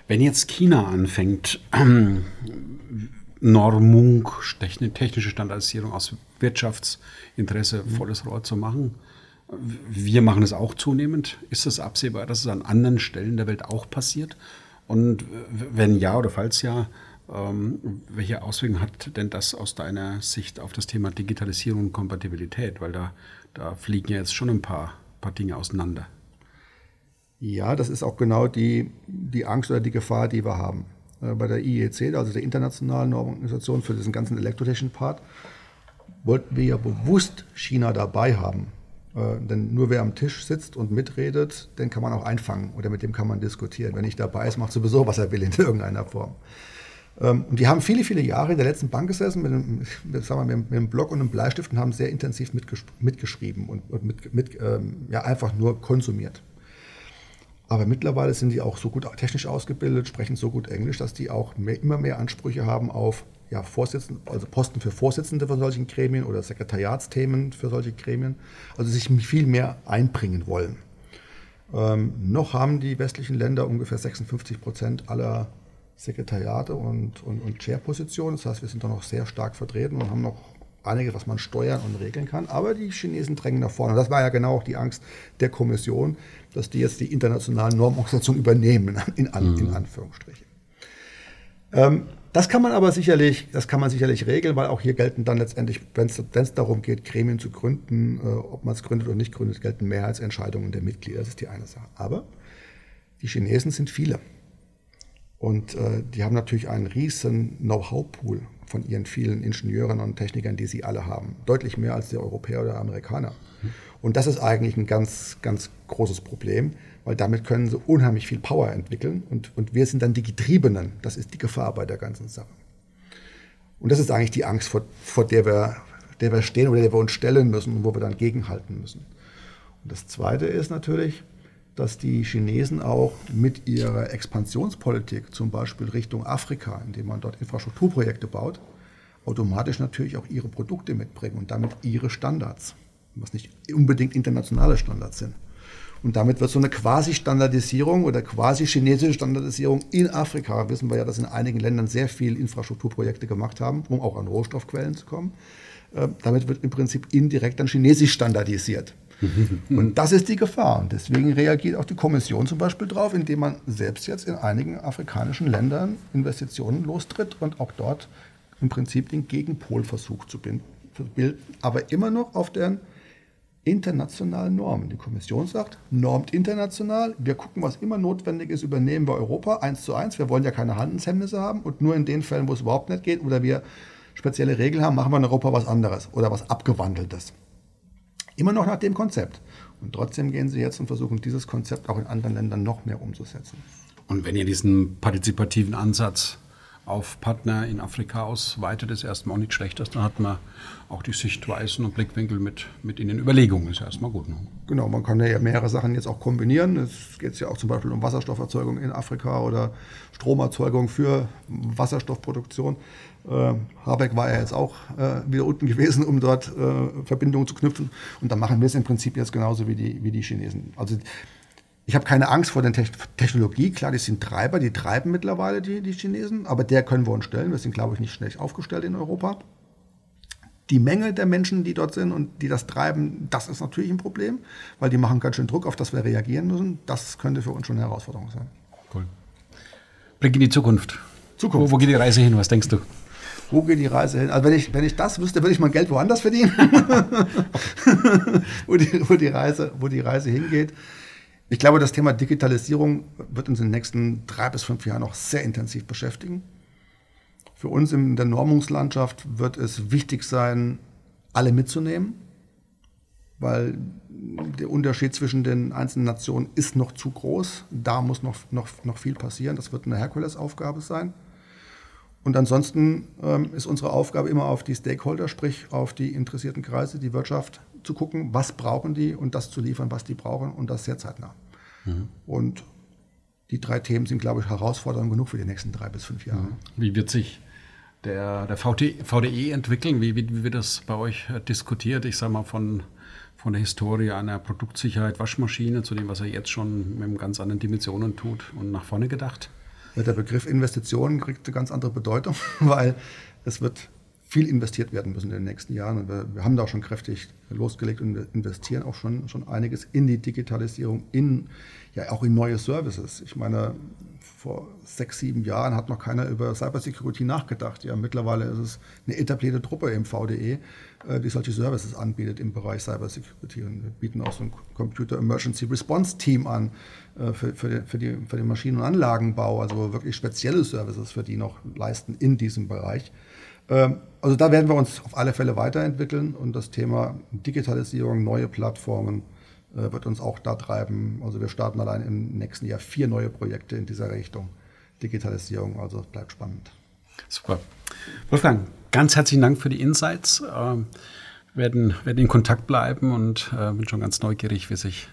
Wenn jetzt China anfängt, ähm, Normung, technische Standardisierung aus Wirtschaftsinteresse volles Rohr zu machen, wir machen es auch zunehmend. Ist es absehbar, dass es an anderen Stellen der Welt auch passiert? Und wenn ja oder falls ja, ähm, welche Auswirkungen hat denn das aus deiner Sicht auf das Thema Digitalisierung und Kompatibilität? Weil da, da fliegen ja jetzt schon ein paar, paar Dinge auseinander. Ja, das ist auch genau die, die Angst oder die Gefahr, die wir haben. Äh, bei der IEC, also der Internationalen Organisation für diesen ganzen elektrotechnischen Part, wollten wir ja bewusst China dabei haben. Äh, denn nur wer am Tisch sitzt und mitredet, den kann man auch einfangen oder mit dem kann man diskutieren. Wer nicht dabei ist, macht sowieso, was er will in irgendeiner Form. Ähm, und die haben viele, viele Jahre in der letzten Bank gesessen mit einem, <laughs> sagen wir, mit einem Block und einem Bleistift und haben sehr intensiv mitgeschrieben und, und mit, mit, ähm, ja, einfach nur konsumiert. Aber mittlerweile sind die auch so gut technisch ausgebildet, sprechen so gut Englisch, dass die auch mehr, immer mehr Ansprüche haben auf ja, Vorsitzende, also Posten für Vorsitzende von solchen Gremien oder Sekretariatsthemen für solche Gremien, also sich viel mehr einbringen wollen. Ähm, noch haben die westlichen Länder ungefähr 56 Prozent aller Sekretariate und, und, und Chair-Positionen. Das heißt, wir sind da noch sehr stark vertreten und haben noch einiges, was man steuern und regeln kann. Aber die Chinesen drängen nach vorne. Und das war ja genau auch die Angst der Kommission, dass die jetzt die internationalen Normorganisationen übernehmen, in, in, in mhm. Anführungsstrichen. Ähm, das kann man aber sicherlich, das kann man sicherlich regeln, weil auch hier gelten dann letztendlich, wenn es darum geht, Gremien zu gründen, äh, ob man es gründet oder nicht gründet, gelten Mehrheitsentscheidungen der Mitglieder. Das ist die eine Sache. Aber die Chinesen sind viele. Und äh, die haben natürlich einen riesen Know-how-Pool von ihren vielen Ingenieuren und Technikern, die sie alle haben. Deutlich mehr als die Europäer oder Amerikaner. Und das ist eigentlich ein ganz, ganz großes Problem, weil damit können sie unheimlich viel Power entwickeln und, und wir sind dann die Getriebenen. Das ist die Gefahr bei der ganzen Sache. Und das ist eigentlich die Angst, vor, vor der, wir, der wir stehen oder der wir uns stellen müssen und wo wir dann gegenhalten müssen. Und das Zweite ist natürlich, dass die Chinesen auch mit ihrer Expansionspolitik, zum Beispiel Richtung Afrika, indem man dort Infrastrukturprojekte baut, automatisch natürlich auch ihre Produkte mitbringen und damit ihre Standards, was nicht unbedingt internationale Standards sind. Und damit wird so eine Quasi-Standardisierung oder quasi-chinesische Standardisierung in Afrika, wissen wir ja, dass in einigen Ländern sehr viele Infrastrukturprojekte gemacht haben, um auch an Rohstoffquellen zu kommen. Äh, damit wird im Prinzip indirekt dann chinesisch standardisiert. <laughs> Und das ist die Gefahr. Und deswegen reagiert auch die Kommission zum Beispiel darauf, indem man selbst jetzt in einigen afrikanischen Ländern Investitionen lostritt und auch dort im Prinzip den Gegenpol versucht zu bilden, aber immer noch auf deren internationalen Normen. Die Kommission sagt, normt international, wir gucken, was immer notwendig ist, übernehmen wir Europa eins zu eins. Wir wollen ja keine Handelshemmnisse haben und nur in den Fällen, wo es überhaupt nicht geht oder wir spezielle Regeln haben, machen wir in Europa was anderes oder was Abgewandeltes. Immer noch nach dem Konzept. Und trotzdem gehen sie jetzt und versuchen, dieses Konzept auch in anderen Ländern noch mehr umzusetzen. Und wenn ihr diesen partizipativen Ansatz auf Partner in Afrika ausweitet, ist erstmal auch nicht schlecht. Dann hat man auch die Sichtweisen und Blickwinkel mit, mit in den Überlegungen. Ist erstmal gut. Ne? Genau, man kann ja mehrere Sachen jetzt auch kombinieren. Es geht ja auch zum Beispiel um Wasserstofferzeugung in Afrika oder Stromerzeugung für Wasserstoffproduktion. Äh, Habeck war ja jetzt auch äh, wieder unten <laughs> gewesen, um dort äh, Verbindungen zu knüpfen. Und da machen wir es im Prinzip jetzt genauso wie die, wie die Chinesen. Also ich habe keine Angst vor der Technologie. Klar, die sind Treiber, die treiben mittlerweile die, die Chinesen, aber der können wir uns stellen. Wir sind, glaube ich, nicht schlecht aufgestellt in Europa. Die Menge der Menschen, die dort sind und die das treiben, das ist natürlich ein Problem, weil die machen ganz schön Druck, auf das wir reagieren müssen. Das könnte für uns schon eine Herausforderung sein. Cool. Blick in die Zukunft. Zukunft. Wo, wo geht die Reise hin? Was denkst du? Wo geht die Reise hin? Also wenn ich, wenn ich das wüsste, würde ich mein Geld woanders verdienen. <laughs> <laughs> wo, die, wo, die Reise, wo die Reise hingeht. Ich glaube, das Thema Digitalisierung wird uns in den nächsten drei bis fünf Jahren noch sehr intensiv beschäftigen. Für uns in der Normungslandschaft wird es wichtig sein, alle mitzunehmen, weil der Unterschied zwischen den einzelnen Nationen ist noch zu groß. Da muss noch, noch, noch viel passieren. Das wird eine Herkulesaufgabe sein. Und ansonsten ähm, ist unsere Aufgabe immer auf die Stakeholder, sprich auf die interessierten Kreise, die Wirtschaft, zu gucken, was brauchen die und das zu liefern, was die brauchen und das sehr zeitnah. Mhm. Und die drei Themen sind, glaube ich, herausfordernd genug für die nächsten drei bis fünf Jahre. Mhm. Wie wird sich der, der VD, VDE entwickeln? Wie, wie, wie, wird das bei euch äh, diskutiert? Ich sage mal von, von der Historie einer Produktsicherheit Waschmaschine zu dem, was er jetzt schon mit ganz anderen Dimensionen tut und nach vorne gedacht? der Begriff Investitionen kriegt eine ganz andere Bedeutung, <laughs> weil es wird viel investiert werden müssen in den nächsten Jahren. Und wir, wir haben da schon kräftig losgelegt und investieren auch schon, schon einiges in die Digitalisierung, in, ja auch in neue Services. Ich meine, vor sechs, sieben Jahren hat noch keiner über Cybersecurity nachgedacht. Ja, mittlerweile ist es eine etablierte Truppe im VDE, äh, die solche Services anbietet im Bereich Cybersecurity. Und wir bieten auch so ein Computer Emergency Response Team an äh, für, für, die, für, die, für den Maschinen- und Anlagenbau, also wirklich spezielle Services für die noch leisten in diesem Bereich. Ähm, also da werden wir uns auf alle Fälle weiterentwickeln und das Thema Digitalisierung, neue Plattformen, äh, wird uns auch da treiben. Also wir starten allein im nächsten Jahr vier neue Projekte in dieser Richtung. Digitalisierung, also bleibt spannend. Super. Wolfgang, ganz herzlichen Dank für die Insights. Wir werden, werden in Kontakt bleiben und äh, bin schon ganz neugierig, wie sich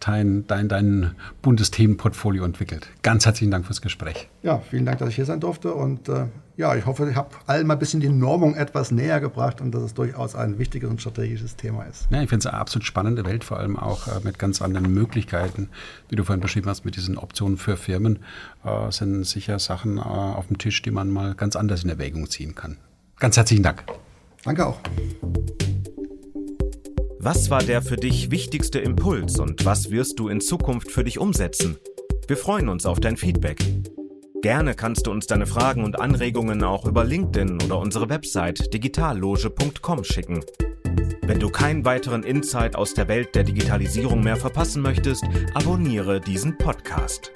dein, dein, dein buntes Themenportfolio entwickelt. Ganz herzlichen Dank fürs Gespräch. Ja, vielen Dank, dass ich hier sein durfte. Und äh, ja, ich hoffe, ich habe allen mal ein bisschen die Normung etwas näher gebracht und dass es durchaus ein wichtiges und strategisches Thema ist. Ja, ich finde es eine absolut spannende Welt, vor allem auch äh, mit ganz anderen Möglichkeiten, wie du vorhin beschrieben hast, mit diesen Optionen für Firmen, äh, sind sicher Sachen äh, auf dem Tisch, die man mal ganz anders in Erwägung ziehen kann. Ganz herzlichen Dank. Danke auch. Was war der für dich wichtigste Impuls und was wirst du in Zukunft für dich umsetzen? Wir freuen uns auf dein Feedback. Gerne kannst du uns deine Fragen und Anregungen auch über LinkedIn oder unsere Website digitalloge.com schicken. Wenn du keinen weiteren Insight aus der Welt der Digitalisierung mehr verpassen möchtest, abonniere diesen Podcast.